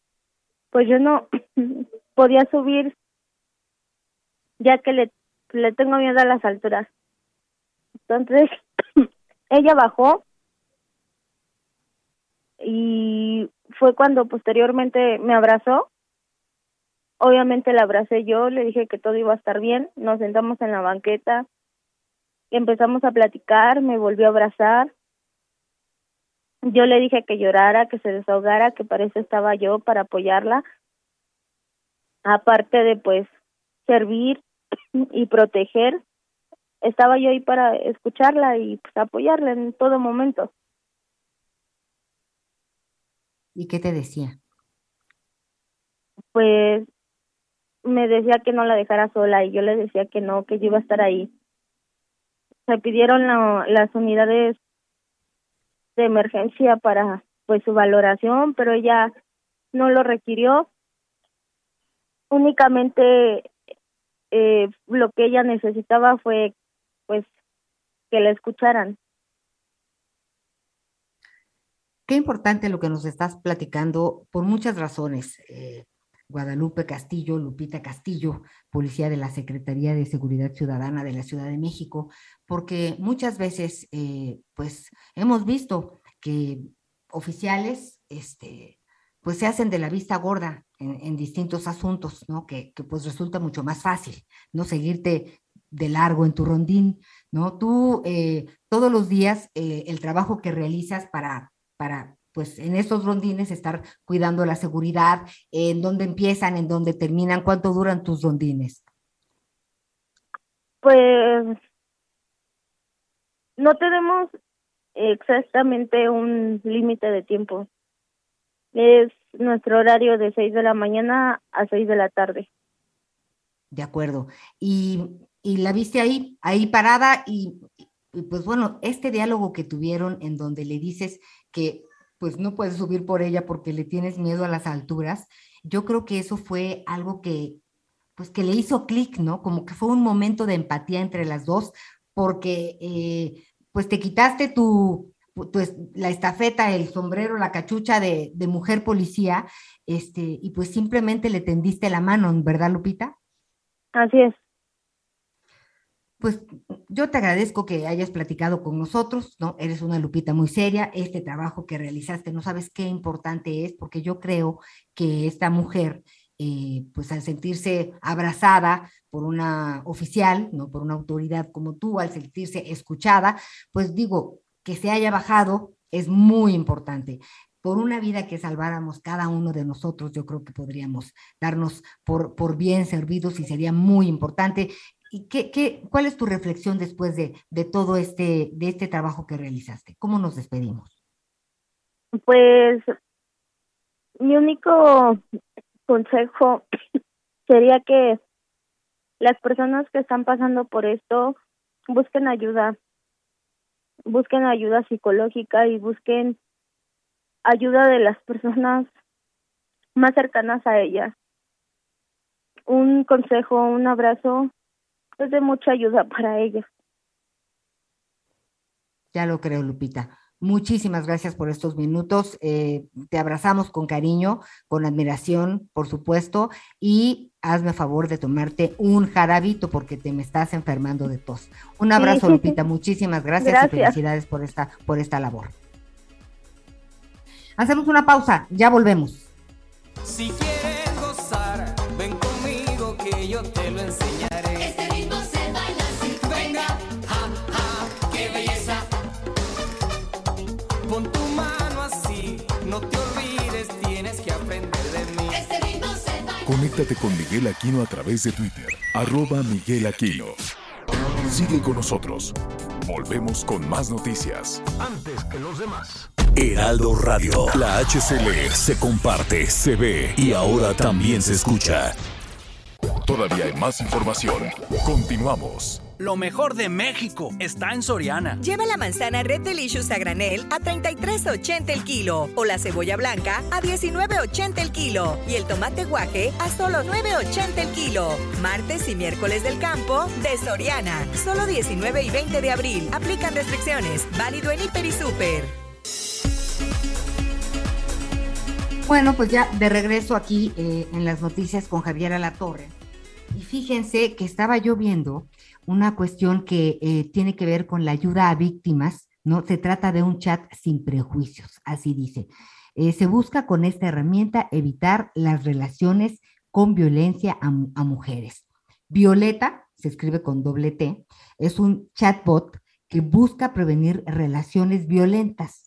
pues yo no podía subir ya que le, le tengo miedo a las alturas. Entonces ella bajó y fue cuando posteriormente me abrazó Obviamente la abracé yo, le dije que todo iba a estar bien, nos sentamos en la banqueta, empezamos a platicar, me volvió a abrazar. Yo le dije que llorara, que se desahogara, que para eso estaba yo, para apoyarla. Aparte de pues servir y proteger, estaba yo ahí para escucharla y pues apoyarla en todo momento. ¿Y qué te decía? Pues me decía que no la dejara sola y yo le decía que no, que yo iba a estar ahí. Se pidieron la, las unidades de emergencia para pues su valoración, pero ella no lo requirió. Únicamente eh, lo que ella necesitaba fue pues que la escucharan. Qué importante lo que nos estás platicando por muchas razones. Eh, Guadalupe Castillo, Lupita Castillo, policía de la Secretaría de Seguridad Ciudadana de la Ciudad de México, porque muchas veces, eh, pues, hemos visto que oficiales, este, pues se hacen de la vista gorda en, distintos asuntos, ¿no? Que, pues resulta mucho más fácil, ¿no? Seguirte de largo en tu rondín, ¿no? Tú eh, todos los días eh, el trabajo que realizas para, para, pues en esos rondines estar cuidando la seguridad, en dónde empiezan, en dónde terminan, cuánto duran tus rondines. Pues no tenemos exactamente un límite de tiempo. Es nuestro horario de 6 de la mañana a 6 de la tarde. De acuerdo. Y, y la viste ahí, ahí parada y, pues bueno, este diálogo que tuvieron en donde le dices que pues no puedes subir por ella porque le tienes miedo a las alturas, yo creo que eso fue algo que pues que le hizo clic, ¿no? Como que fue un momento de empatía entre las dos, porque eh, pues te quitaste tu, pues la estafeta, el sombrero, la cachucha de, de, mujer policía, este, y pues simplemente le tendiste la mano, ¿verdad, Lupita? Así es. Pues yo te agradezco que hayas platicado con nosotros, ¿no? Eres una Lupita muy seria, este trabajo que realizaste, no sabes qué importante es, porque yo creo que esta mujer, eh, pues al sentirse abrazada por una oficial, ¿no? Por una autoridad como tú, al sentirse escuchada, pues digo, que se haya bajado es muy importante. Por una vida que salváramos cada uno de nosotros, yo creo que podríamos darnos por, por bien servidos y sería muy importante. ¿Y qué, qué, cuál es tu reflexión después de, de todo este, de este trabajo que realizaste? ¿Cómo nos despedimos? Pues mi único consejo sería que las personas que están pasando por esto busquen ayuda, busquen ayuda psicológica y busquen ayuda de las personas más cercanas a ellas. Un consejo, un abrazo es de mucha ayuda para ellas. Ya lo creo, Lupita. Muchísimas gracias por estos minutos. Eh, te abrazamos con cariño, con admiración, por supuesto, y hazme favor de tomarte un jarabito porque te me estás enfermando de tos. Un abrazo, Lupita. Muchísimas gracias, y felicidades por esta, por esta labor. Hacemos una pausa, ya volvemos. Si quieres Conéctate con Miguel Aquino a través de Twitter, arroba Miguel Aquino. Sigue con nosotros. Volvemos con más noticias. Antes que los demás. Heraldo Radio. La HCL se comparte, se ve y ahora también se escucha. Todavía hay más información. Continuamos. Lo mejor de México está en Soriana. Lleva la manzana Red Delicious a granel a 33.80 el kilo o la cebolla blanca a 19.80 el kilo y el tomate guaje a solo 9.80 el kilo. Martes y miércoles del campo de Soriana. Solo 19 y 20 de abril. Aplican restricciones. Válido en Hiper y Super. Bueno, pues ya de regreso aquí eh, en las noticias con Javier Alatorre. Y fíjense que estaba yo viendo una cuestión que eh, tiene que ver con la ayuda a víctimas, ¿no? Se trata de un chat sin prejuicios, así dice. Eh, se busca con esta herramienta evitar las relaciones con violencia a, a mujeres. Violeta, se escribe con doble T, es un chatbot que busca prevenir relaciones violentas.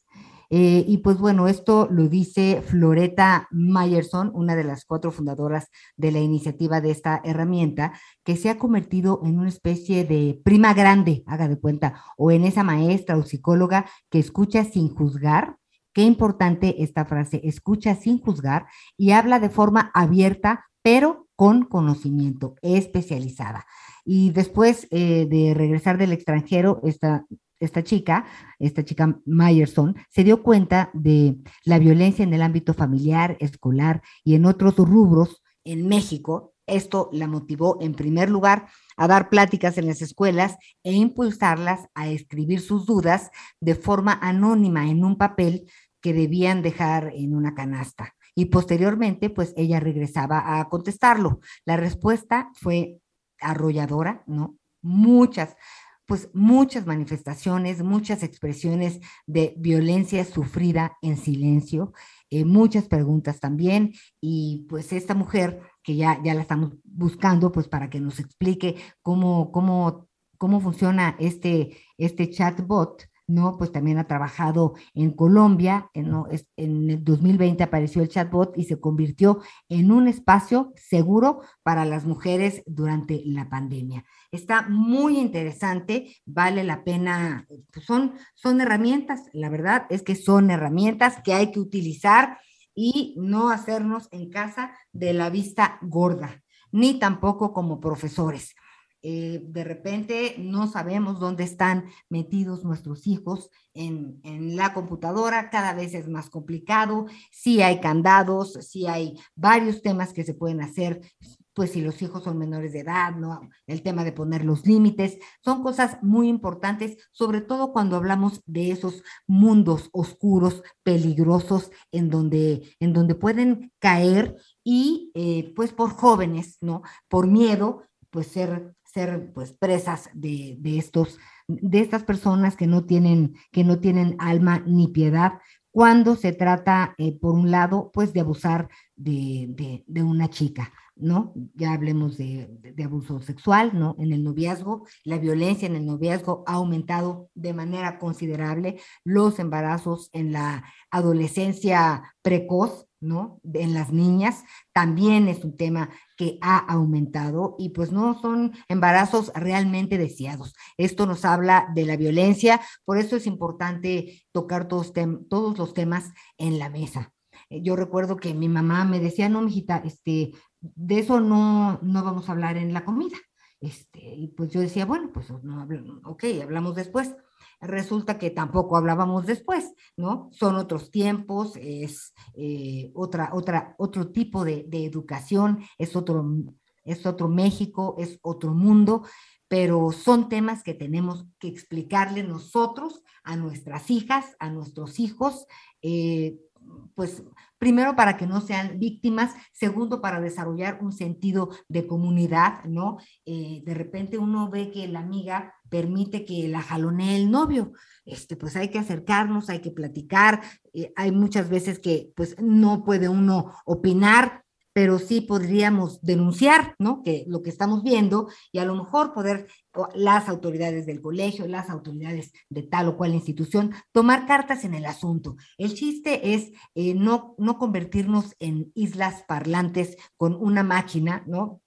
Eh, y pues bueno, esto lo dice Floreta Mayerson, una de las cuatro fundadoras de la iniciativa de esta herramienta, que se ha convertido en una especie de prima grande, haga de cuenta, o en esa maestra o psicóloga que escucha sin juzgar. Qué importante esta frase, escucha sin juzgar y habla de forma abierta, pero con conocimiento especializada. Y después eh, de regresar del extranjero, esta esta chica, esta chica Myerson, se dio cuenta de la violencia en el ámbito familiar, escolar y en otros rubros en México. Esto la motivó en primer lugar a dar pláticas en las escuelas e impulsarlas a escribir sus dudas de forma anónima en un papel que debían dejar en una canasta. Y posteriormente, pues ella regresaba a contestarlo. La respuesta fue arrolladora, ¿no? Muchas, pues muchas manifestaciones, muchas expresiones de violencia sufrida en silencio, eh, muchas preguntas también y pues esta mujer que ya, ya la estamos buscando pues para que nos explique cómo, cómo, cómo funciona este, este chatbot, ¿no? Pues también ha trabajado en Colombia, en, el 2020 apareció el chatbot y se convirtió en un espacio seguro para las mujeres durante la pandemia. Está muy interesante, vale la pena, pues son, son herramientas, la verdad es que son herramientas que hay que utilizar y no hacernos en casa de la vista gorda, ni tampoco como profesores. Eh, de repente no sabemos dónde están metidos nuestros hijos en, en, la computadora, cada vez es más complicado, sí hay candados, sí hay varios temas que se pueden hacer, pues si los hijos son menores de edad, ¿no? El tema de poner los límites, son cosas muy importantes, sobre todo cuando hablamos de esos mundos oscuros, peligrosos, en donde, en donde pueden caer y eh, pues por jóvenes, ¿no? Por miedo, pues ser ser pues presas de, de, estos, de estas personas que no tienen, que no tienen alma ni piedad cuando se trata, eh, por un lado, pues de abusar de, de, de, una chica, ¿no? Ya hablemos de, de, abuso sexual, ¿no? En el noviazgo, la violencia en el noviazgo ha aumentado de manera considerable, los embarazos en la adolescencia precoz ¿no? En las niñas también es un tema que ha aumentado y pues no son embarazos realmente deseados. Esto nos habla de la violencia, por eso es importante tocar todos, todos los temas en la mesa. Eh, yo recuerdo que mi mamá me decía, no, mijita, este, de eso no, no vamos a hablar en la comida. Este, y pues yo decía, bueno, pues no, ok, hablamos después resulta que tampoco hablábamos después, ¿no? Son otros tiempos, es eh, otra, otra, otro tipo de, educación, es otro, es otro México, es otro mundo, pero son temas que tenemos que explicarle nosotros a nuestras hijas, a nuestros hijos, eh, pues primero para que no sean víctimas, segundo para desarrollar un sentido de comunidad, ¿no? Eh, de repente uno ve que la amiga permite que la jalonee el novio, este, pues hay que acercarnos, hay que platicar, eh, hay muchas veces que pues no puede uno opinar, pero sí podríamos denunciar, ¿no? Que lo que estamos viendo y a lo mejor poder las autoridades del colegio, las autoridades de tal o cual institución, tomar cartas en el asunto. El chiste es eh, no, no convertirnos en islas parlantes con una máquina, ¿no?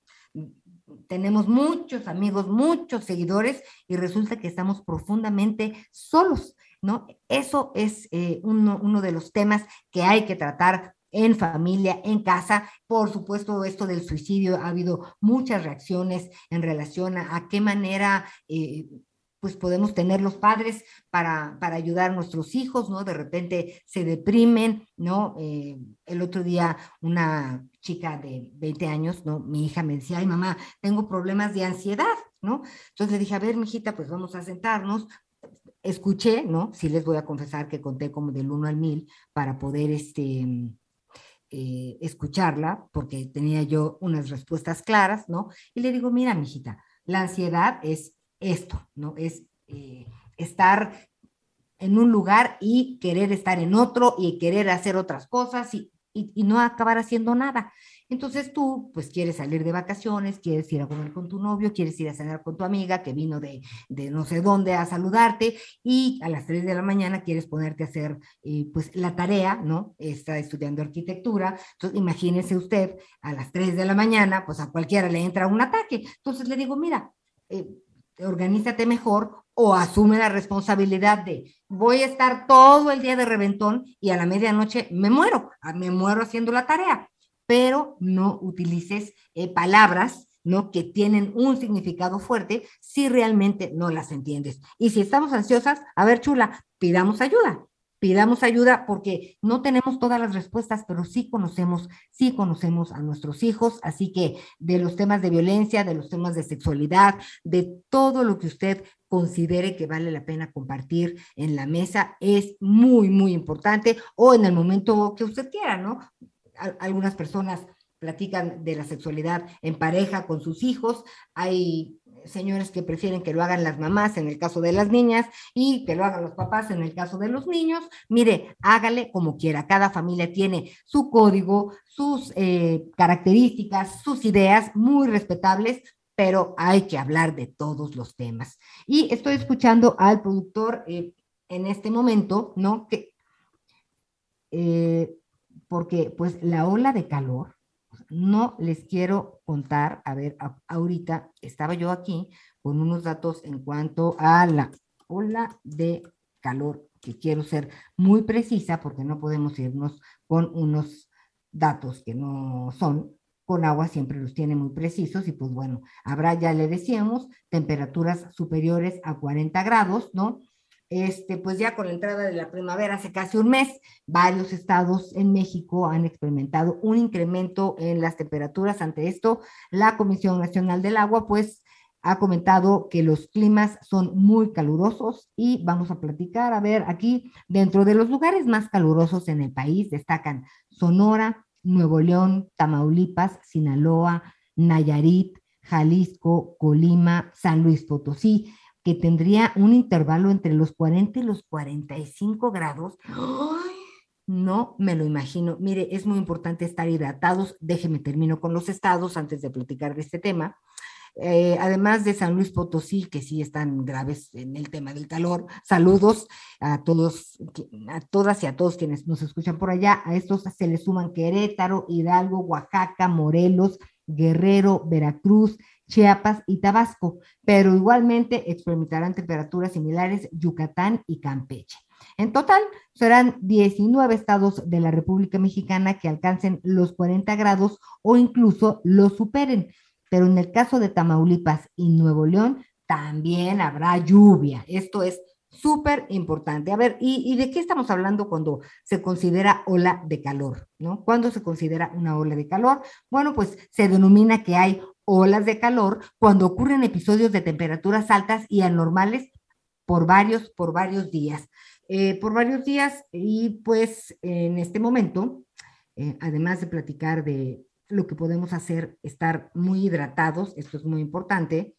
Tenemos muchos amigos, muchos seguidores y resulta que estamos profundamente solos, ¿no? Eso es eh, uno, uno de los temas que hay que tratar en familia, en casa. Por supuesto, esto del suicidio, ha habido muchas reacciones en relación a, qué manera... Eh, pues podemos tener los padres para, para, ayudar a nuestros hijos, ¿no? De repente se deprimen, ¿no? Eh, el otro día una chica de 20 años, ¿no? Mi hija me decía, ay mamá, tengo problemas de ansiedad, ¿no? Entonces le dije, a ver, mijita, pues vamos a sentarnos. Escuché, ¿no? Sí les voy a confesar que conté como del 1 al 1000 para poder, este, eh, escucharla, porque tenía yo unas respuestas claras, ¿no? Y le digo, mira, mijita, la ansiedad es esto, ¿no? Es eh, estar en un lugar y querer estar en otro y querer hacer otras cosas y, y, y no acabar haciendo nada. Entonces tú, pues quieres salir de vacaciones, quieres ir a comer con tu novio, quieres ir a cenar con tu amiga que vino de, de no sé dónde a saludarte y a las 3 de la mañana quieres ponerte a hacer eh, pues la tarea, ¿no? Está estudiando arquitectura. Entonces imagínese usted a las 3 de la mañana, pues a cualquiera le entra un ataque. Entonces le digo, mira, eh, organízate mejor o asume la responsabilidad de voy a estar todo el día de reventón y a la medianoche me muero, me muero haciendo la tarea pero no utilices eh, palabras ¿no? que tienen un significado fuerte si realmente no las entiendes. Y si estamos ansiosas, a ver, chula, pidamos ayuda. Pidamos ayuda porque no tenemos todas las respuestas, pero sí conocemos, sí conocemos a nuestros hijos, así que de los temas de violencia, de los temas de sexualidad, de todo lo que usted considere que vale la pena compartir en la mesa es muy, muy importante. O en el momento que usted quiera, ¿no? algunas personas platican de la sexualidad en pareja con sus hijos, hay señores que prefieren que lo hagan las mamás en el caso de las niñas y que lo hagan los papás en el caso de los niños. Mire, hágale como quiera. Cada familia tiene su código, sus eh, características, sus ideas muy respetables, pero hay que hablar de todos los temas. Y estoy escuchando al productor eh, en este momento, ¿no? Que, eh, porque pues la ola de calor no les quiero contar, a ver, ahorita estaba yo aquí con unos datos en cuanto a la ola de calor, que quiero ser muy precisa porque no podemos irnos con unos datos que no son. Con agua siempre los tiene muy precisos y pues bueno, habrá, ya le decíamos, temperaturas superiores a 40 grados, ¿no? Este, pues ya con la entrada de la primavera hace casi un mes, varios estados en México han experimentado un incremento en las temperaturas. Ante esto, la Comisión Nacional del Agua, pues, ha comentado que los climas son muy calurosos y vamos a platicar, a ver, aquí dentro de los lugares más calurosos en el país destacan Sonora, Nuevo León, Tamaulipas, Sinaloa, Nayarit, Jalisco, Colima, San Luis Potosí que tendría un intervalo entre los 40 y los 45 grados. No me lo imagino. Mire, es muy importante estar hidratados. Déjeme termino con los estados antes de platicar de este tema. Eh, además de San Luis Potosí, que sí están graves en el tema del calor. Saludos a todos, a todas y a todos quienes nos escuchan por allá. A estos se les suman Querétaro, Hidalgo, Oaxaca, Morelos, Guerrero, Veracruz, Chiapas y Tabasco, pero igualmente experimentarán temperaturas similares Yucatán y Campeche. En total, serán 19 estados de la República Mexicana que alcancen los 40 grados o incluso los superen. Pero en el caso de Tamaulipas y Nuevo León, también habrá lluvia. Esto es súper importante. A ver, ¿y, ¿y, de qué estamos hablando cuando se considera ola de calor? ¿No? ¿Cuándo se considera una ola de calor? Bueno, pues se denomina que hay olas de calor cuando ocurren episodios de temperaturas altas y anormales por varios, por varios días. Eh, por varios días y pues en este momento, eh, además de platicar de lo que podemos hacer, estar muy hidratados, esto es muy importante,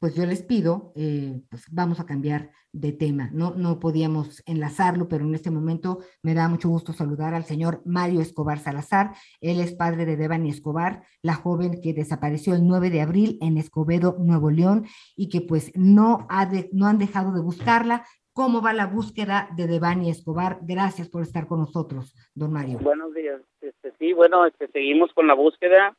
pues yo les pido, eh, pues vamos a cambiar de tema. No, no podíamos enlazarlo, pero en este momento me da mucho gusto saludar al señor Mario Escobar Salazar. Él es padre de Devani Escobar, la joven que desapareció el 9 de abril en Escobedo, Nuevo León, y que pues no, ha no han dejado de buscarla. ¿Cómo va la búsqueda de Devani Escobar? Gracias por estar con nosotros, don Mario. Buenos días. Este, sí, bueno, este, seguimos con la búsqueda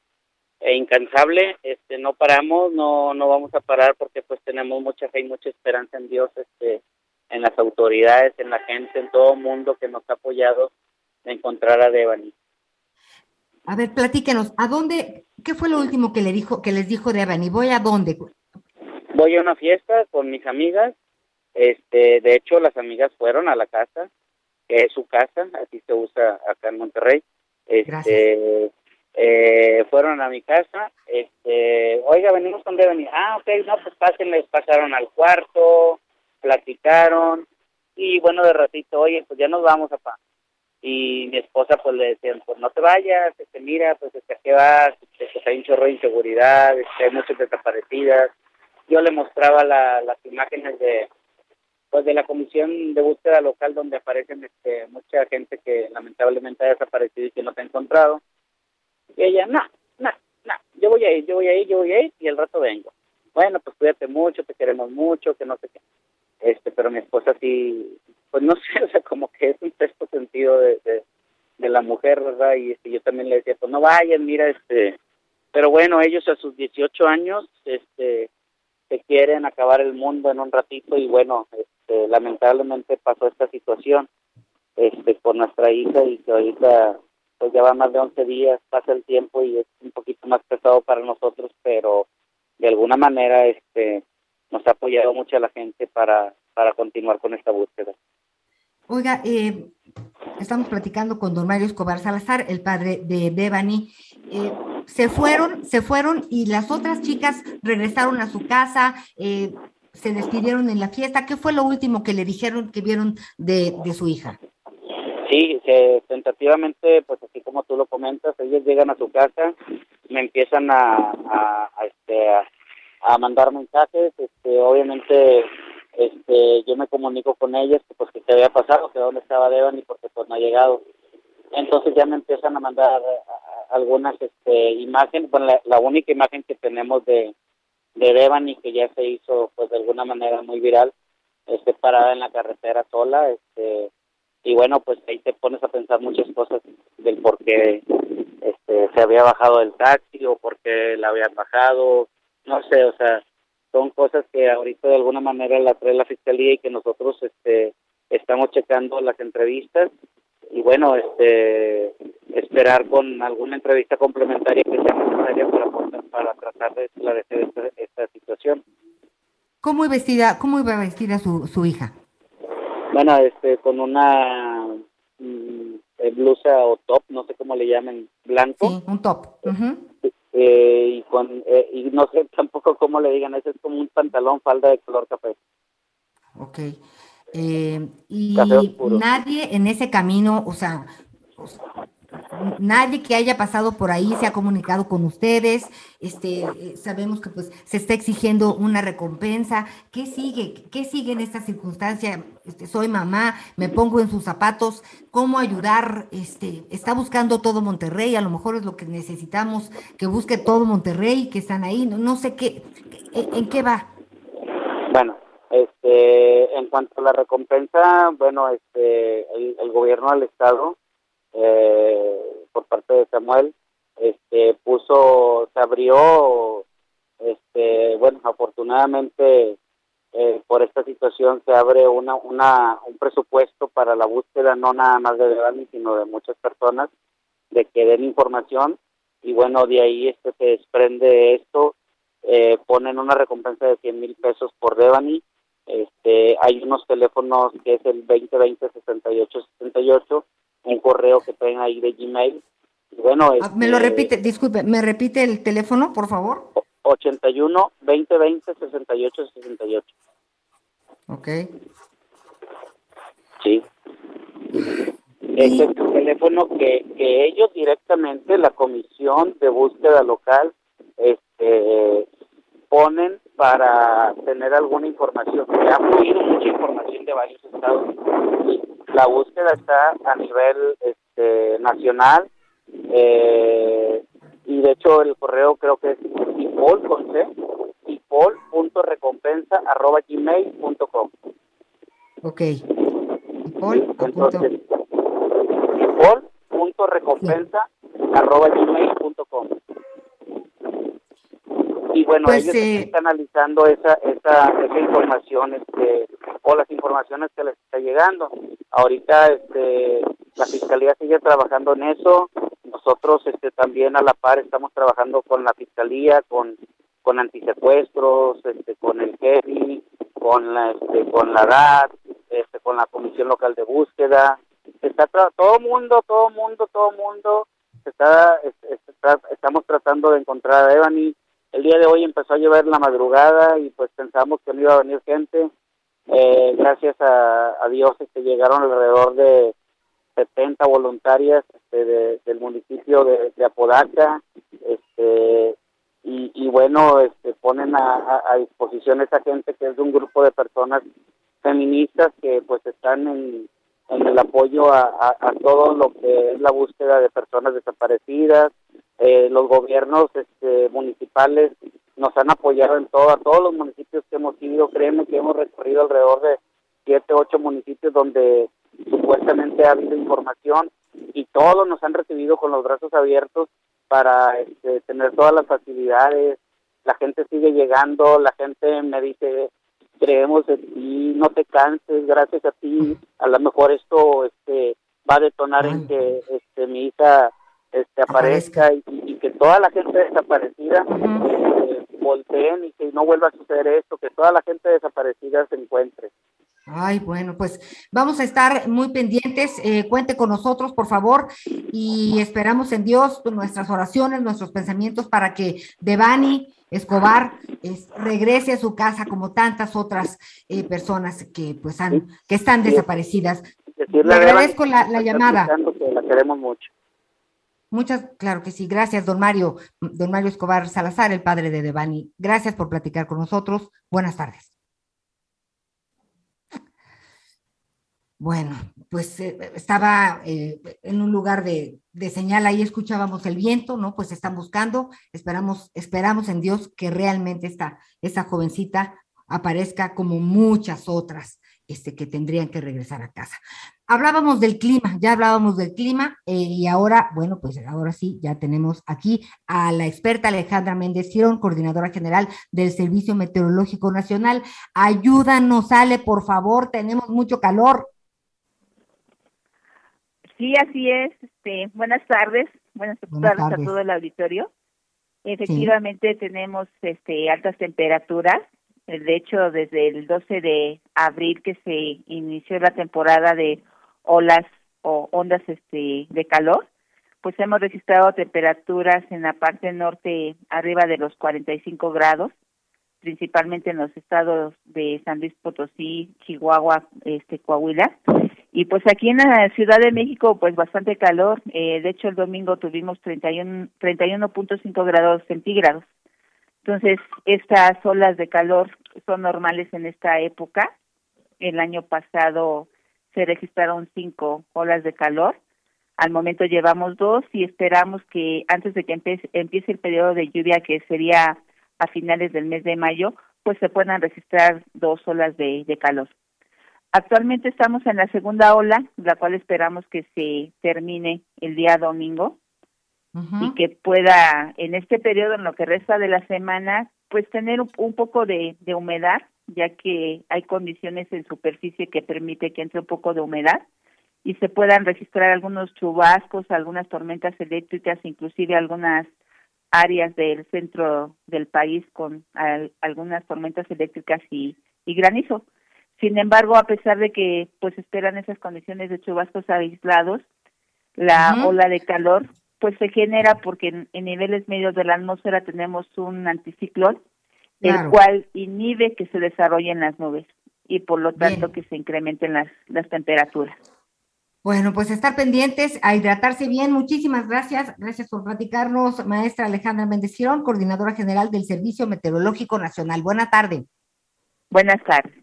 e incansable, este, no paramos, no, no vamos a parar porque pues tenemos mucha fe y mucha esperanza en Dios, este, en las autoridades, en la gente, en todo el mundo que nos ha apoyado de encontrar a Devani. A ver, platíquenos, ¿a dónde, qué fue lo último que le dijo, que les dijo Devani? ¿Voy a dónde? Voy a una fiesta con mis amigas, este, de hecho las amigas fueron a la casa, que es su casa, así se usa acá en Monterrey. Este, eh, fueron a mi casa, este, oiga, venimos con venir, ah, ok, no, pues pásenles, pasaron al cuarto, platicaron, y bueno, de ratito, oye, pues ya nos vamos, papá. Y mi esposa, pues le decían, pues no te vayas, este, mira, pues este, ¿a qué vas? Este, hay un chorro de inseguridad, este, hay muchas desaparecidas. Yo le mostraba la, las imágenes de, pues de la comisión de búsqueda local donde aparecen este, mucha gente que lamentablemente ha desaparecido y que no se ha encontrado y ella, no, no, no, yo voy a ir, yo voy a ir, yo voy a ir y el rato vengo. Bueno, pues cuídate mucho, te queremos mucho, que no sé qué. Este, pero mi esposa sí, pues no sé, o sea, como que es un texto sentido de, de, la mujer, ¿verdad? Y este, yo también le decía, pues no vayan, mira, este, pero bueno, ellos a sus 18 años, este, se quieren acabar el mundo en un ratito y bueno, este, lamentablemente pasó esta situación, este, por nuestra hija y que ahorita pues ya va más de 11 días, pasa el tiempo y es un poquito más pesado para nosotros, pero de alguna manera este nos ha apoyado mucho la gente para, para continuar con esta búsqueda. Oiga, eh, estamos platicando con don Mario Escobar Salazar, el padre de Devani. Eh, se fueron, se fueron y las otras chicas regresaron a su casa, eh, se despidieron en la fiesta. ¿Qué fue lo último que le dijeron que vieron de, de su hija? Sí, que tentativamente, pues así como tú lo comentas, ellos llegan a su casa, me empiezan a, a, este, a mandar mensajes, este, obviamente este, yo me comunico con ellas, pues que qué había pasado, que dónde estaba Devani, porque pues no ha llegado. Entonces ya me empiezan a mandar algunas este, imágenes, bueno, la, única imagen que tenemos de, de Devani que ya se hizo pues de alguna manera muy viral, este, parada en la carretera sola, este, y bueno, pues ahí te pones a pensar muchas cosas del por qué este, se había bajado del taxi o por qué la habían bajado, no sé, o sea, son cosas que ahorita de alguna manera la trae la fiscalía y que nosotros este, estamos checando las entrevistas y bueno, este, esperar con alguna entrevista complementaria que sea necesaria para, para tratar de esclarecer esta, esta situación. ¿Cómo vestida, cómo iba vestida su, su hija? Bueno, este, con una mm, eh, blusa o top, no sé cómo le llamen, blanco. Sí, un top. eh, y con eh, y no sé tampoco cómo le digan, ese es como un pantalón falda de color café. Ok. Eh, y nadie en ese camino, o sea, nadie que haya pasado por ahí se ha comunicado con ustedes. Este, sabemos que pues se está exigiendo una recompensa. ¿Qué sigue? ¿Qué sigue en esta circunstancia? Este, soy mamá, me pongo en sus zapatos. ¿Cómo ayudar? Este, está buscando todo Monterrey. A lo mejor es lo que necesitamos que busque todo Monterrey, que están ahí. No, no sé qué, en qué va. Bueno, este, en cuanto a la recompensa, bueno, este, el gobierno del estado eh, por parte de Samuel, este, puso, se abrió, este, bueno, afortunadamente eh, por esta situación se abre una, una, un presupuesto para la búsqueda no nada más de Devani, sino de muchas personas, de que den información y bueno, de ahí este se desprende esto, eh, ponen una recompensa de 100 mil pesos por Devani, este, hay unos teléfonos que es el 2020 68 68 un correo que traen ahí de Gmail. bueno, ah, me lo este, repite, disculpe, ¿me repite el teléfono, por favor? 81 2020 68 68. Ok. Sí. Este es el teléfono que, que ellos directamente, la comisión de búsqueda local, este, ponen para tener alguna información. Se ha fluido mucha información de varios estados. La búsqueda está a nivel este, nacional eh, y de hecho el correo creo que es ipol con c ipol.recompensa arroba gmail punto com. Ok. Ipol. Entonces, ipol.recompensa arroba gmail punto com y bueno pues, ellos eh, están analizando esa, esa esa información este o las informaciones que les está llegando. Ahorita este la fiscalía sigue trabajando en eso. Nosotros este también a la par estamos trabajando con la fiscalía con con antisecuestros este con el GERI con la este con la DAT este con la comisión local de búsqueda. Está todo mundo todo mundo todo mundo está, está, estamos tratando de encontrar a Evany el día de hoy empezó a llover la madrugada y pues pensamos que no iba a venir gente. Eh, gracias a, Dios este, llegaron alrededor de 70 voluntarias este, del municipio de, Apodaca este, y, bueno, este, ponen a, disposición esa gente que es de un grupo de personas feministas que pues están en, el apoyo a, todo lo que es la búsqueda de personas desaparecidas, eh, los gobiernos este, municipales nos han apoyado en todo, a todos los municipios que hemos ido, créeme que hemos recorrido alrededor de siete, ocho municipios donde supuestamente ha habido información y todos nos han recibido con los brazos abiertos para este, tener todas las facilidades, la gente sigue llegando, la gente me dice, creemos en ti, no te canses, gracias a ti, a lo mejor esto este, va a detonar en que este, mi hija este aparezca y, que toda la gente desaparecida eh, volteen y que no vuelva a suceder esto, que toda la gente desaparecida se encuentre. Ay, bueno, pues vamos a estar muy pendientes. Eh, cuente con nosotros, por favor, y esperamos en Dios nuestras oraciones, nuestros pensamientos para que Devani Escobar regrese a su casa como tantas otras eh, personas que pues han, que están desaparecidas. Le agradezco la, la llamada. la queremos mucho. Muchas, claro que sí. Gracias, don Mario, don Mario Escobar Salazar, el padre de Devani. Gracias por platicar con nosotros. Buenas tardes. Bueno, pues eh, estaba eh, en un lugar de, de, señal, ahí escuchábamos el viento, ¿no? Pues están buscando, esperamos, esperamos en Dios que realmente esta, esa jovencita aparezca como muchas otras este, que tendrían que regresar a casa. Hablábamos del clima, ya hablábamos del clima eh, y ahora, bueno, pues ahora sí, ya tenemos aquí a la experta Alejandra Méndez Girón, coordinadora general del Servicio Meteorológico Nacional. Ayúdanos, Ale, por favor, tenemos mucho calor. Sí, así es. Este, buenas tardes. Buenas, tardes, a todo el auditorio. Efectivamente tenemos este, altas temperaturas. De hecho, desde el 12 de abril que se inició la temporada de olas o ondas este, de calor, pues hemos registrado temperaturas en la parte norte arriba de los 45 grados, principalmente en los estados de San Luis Potosí, Chihuahua, este, Coahuila, y pues aquí en la Ciudad de México, pues bastante calor. Eh, de hecho, el domingo tuvimos 31, 31.5 grados centígrados. Entonces, estas olas de calor son normales en esta época. El año pasado se registraron cinco olas de calor. Al momento llevamos dos y esperamos que antes de que empiece, empiece el periodo de lluvia, que sería a finales del mes de mayo, pues se puedan registrar dos olas de, de calor. Actualmente estamos en la segunda ola, la cual esperamos que se termine el día domingo y que pueda en este periodo, en lo que resta de la semana, pues tener un, poco de, de, humedad, ya que hay condiciones en superficie que permite que entre un poco de humedad y se puedan registrar algunos chubascos, algunas tormentas eléctricas, inclusive algunas áreas del centro del país con algunas tormentas eléctricas y, y granizo. Sin embargo, a pesar de que pues esperan esas condiciones de chubascos aislados, la ola de calor pues se genera porque en, niveles medios de la atmósfera tenemos un anticiclón, el cual inhibe que se desarrollen las nubes y por lo tanto que se incrementen las, las temperaturas. Bueno, pues estar pendientes, a hidratarse bien. Muchísimas gracias. Gracias por platicarnos, maestra Alejandra Méndez Girón, coordinadora general del Servicio Meteorológico Nacional. Buena tarde. Buenas tardes.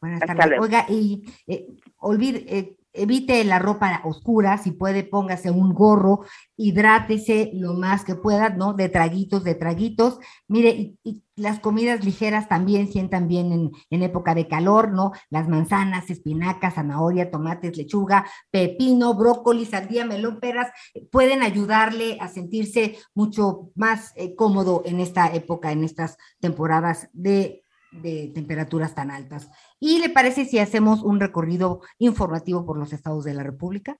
Buenas tardes. Oiga, y eh, olvide, eh, evite la ropa oscura, si puede, póngase un gorro, hidrátese lo más que pueda, ¿no? De traguitos, de traguitos. Mire, y, las comidas ligeras también sientan bien en, época de calor, ¿no? Las manzanas, espinacas, zanahoria, tomates, lechuga, pepino, brócoli, sandía, melón, peras, pueden ayudarle a sentirse mucho más eh, cómodo en esta época, en estas temporadas de temperaturas tan altas. ¿Y le parece si hacemos un recorrido informativo por los estados de la República?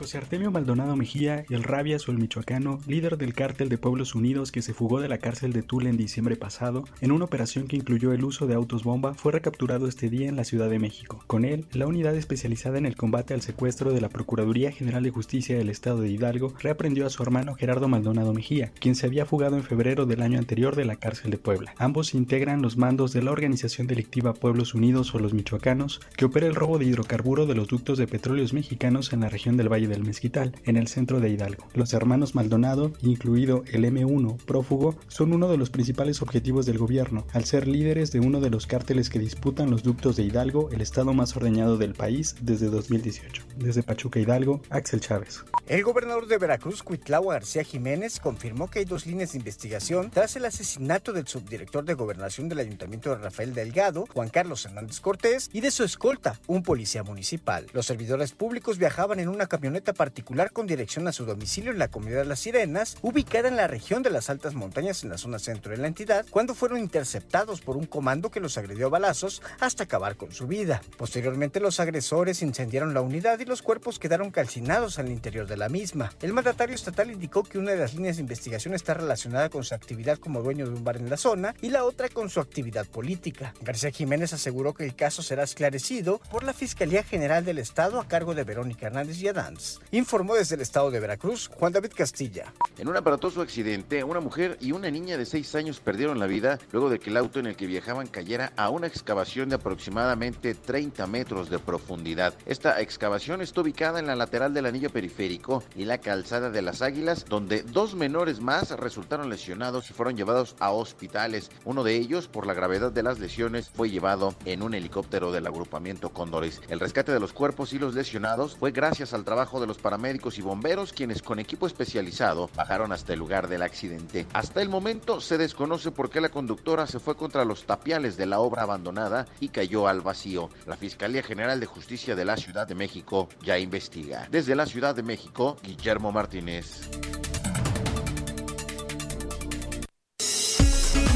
José Artemio Maldonado Mejía, el Rabias o el Michoacano, líder del cártel de Pueblos Unidos que se fugó de la cárcel de Tula en diciembre pasado, en una operación que incluyó el uso de autos bomba, fue recapturado este día en la Ciudad de México. Con él, la unidad especializada en el combate al secuestro de la Procuraduría General de Justicia del Estado de Hidalgo reaprendió a su hermano Gerardo Maldonado Mejía, quien se había fugado en febrero del año anterior de la cárcel de Puebla. Ambos integran los mandos de la organización delictiva Pueblos Unidos o los Michoacanos, que opera el robo de hidrocarburo de los ductos de petróleos mexicanos en la región del Valle del Mezquital, en el centro de Hidalgo. Los hermanos Maldonado, incluido el M1 prófugo, son uno de los principales objetivos del gobierno, al ser líderes de uno de los cárteles que disputan los ductos de Hidalgo, el estado más ordeñado del país desde 2018. Desde Pachuca Hidalgo, Axel Chávez. El gobernador de Veracruz, Cuitlao García Jiménez, confirmó que hay dos líneas de investigación tras el asesinato del subdirector de gobernación del ayuntamiento de Rafael Delgado, Juan Carlos Hernández Cortés, y de su escolta, un policía municipal. Los servidores públicos viajaban en una camioneta particular con dirección a su domicilio en la comunidad Las Sirenas, ubicada en la región de las altas montañas en la zona centro de la entidad, cuando fueron interceptados por un comando que los agredió a balazos hasta acabar con su vida. Posteriormente los agresores incendiaron la unidad y los cuerpos quedaron calcinados al interior de la misma. El mandatario estatal indicó que una de las líneas de investigación está relacionada con su actividad como dueño de un bar en la zona y la otra con su actividad política. García Jiménez aseguró que el caso será esclarecido por la Fiscalía General del Estado a cargo de Verónica Hernández y Adams. Informó desde el estado de Veracruz Juan David Castilla. En un aparatoso accidente, una mujer y una niña de 6 años perdieron la vida luego de que el auto en el que viajaban cayera a una excavación de aproximadamente 30 metros de profundidad. Esta excavación está ubicada en la lateral del anillo periférico y la calzada de las Águilas, donde dos menores más resultaron lesionados y fueron llevados a hospitales. Uno de ellos, por la gravedad de las lesiones, fue llevado en un helicóptero del agrupamiento Cóndores. El rescate de los cuerpos y los lesionados fue gracias al trabajo de los paramédicos y bomberos, quienes con equipo especializado bajaron hasta el lugar del accidente. Hasta el momento se desconoce por qué la conductora se fue contra los tapiales de la obra abandonada y cayó al vacío. La Fiscalía General de Justicia de la Ciudad de México ya investiga. Desde la Ciudad de México, Guillermo Martínez.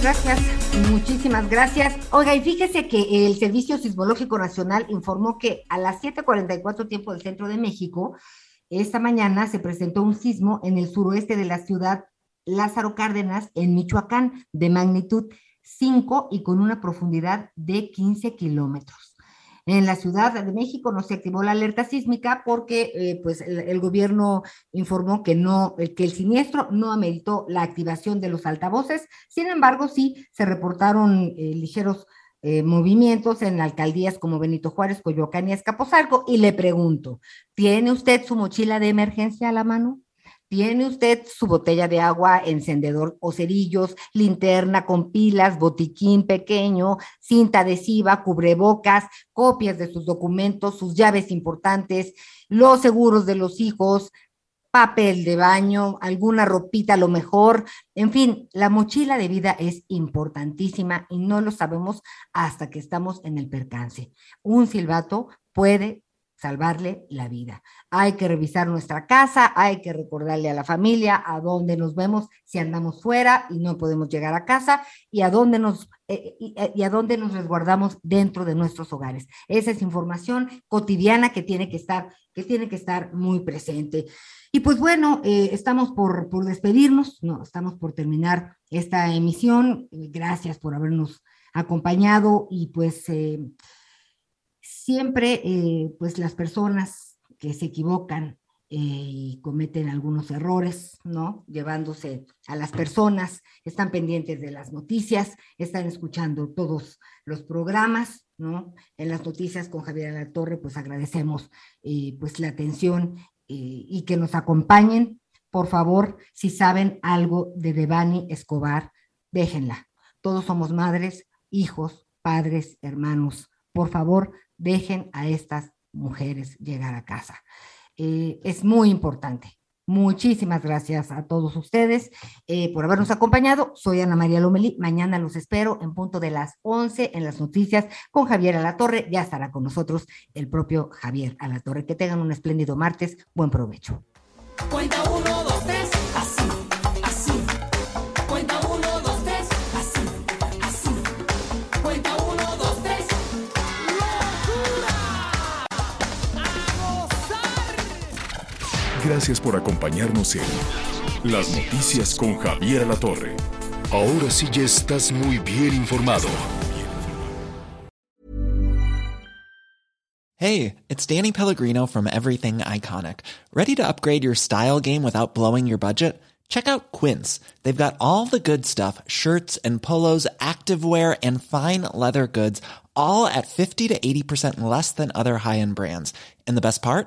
Gracias, muchísimas gracias. Oiga, y fíjese que el Servicio Sismológico Nacional informó que a las 7:44 tiempo del centro de México, esta mañana se presentó un sismo en el suroeste de la ciudad Lázaro Cárdenas, en Michoacán, de magnitud 5 y con una profundidad de 15 kilómetros. En la Ciudad de México no se activó la alerta sísmica porque eh, pues el, el, gobierno informó que no, que el siniestro no ameritó la activación de los altavoces. Sin embargo, sí se reportaron eh, ligeros eh, movimientos en alcaldías como Benito Juárez, Coyoacán y Escaposalco. Y le pregunto, ¿tiene usted su mochila de emergencia a la mano? ¿Tiene usted su botella de agua, encendedor o cerillos, linterna con pilas, botiquín pequeño, cinta adhesiva, cubrebocas, copias de sus documentos, sus llaves importantes, los seguros de los hijos, papel de baño, alguna ropita a lo mejor? En fin, la mochila de vida es importantísima y no lo sabemos hasta que estamos en el percance. Un silbato puede salvarle la vida. Hay que revisar nuestra casa, hay que recordarle a la familia a dónde nos vemos si andamos fuera y no podemos llegar a casa y a dónde nos eh, y, y, a dónde nos resguardamos dentro de nuestros hogares. Esa es información cotidiana que tiene que estar que tiene que estar muy presente. Y pues bueno, eh, estamos por, por despedirnos, no, estamos por terminar esta emisión. Gracias por habernos acompañado y pues eh, siempre eh, pues las personas que se equivocan eh, y cometen algunos errores, ¿no? Llevándose a las personas, están pendientes de las noticias, están escuchando todos los programas, ¿no? En las noticias con Javier La Torre, pues agradecemos eh, pues la atención y que nos acompañen. Por favor, si saben algo de Devani Escobar, déjenla. Todos somos madres, hijos, padres, hermanos. Por favor, dejen a estas mujeres llegar a casa. Eh, es muy importante. Muchísimas gracias a todos ustedes eh, por habernos acompañado. Soy Ana María Lomelí. Mañana los espero en punto de las 11 en las noticias con Javier Alatorre. Ya estará con nosotros el propio Javier Alatorre. Que tengan un espléndido martes. Buen provecho. Gracias por acompañarnos en Las Noticias con Javier La Torre. Ahora sí ya estás muy bien informado. Hey, it's Danny Pellegrino from Everything Iconic. ¿Ready to upgrade your style game without blowing your budget? Check out Quince. They've got all the good stuff shirts and polos, activewear, and fine leather goods, all at 50 to 80% less than other high end brands. And the best part?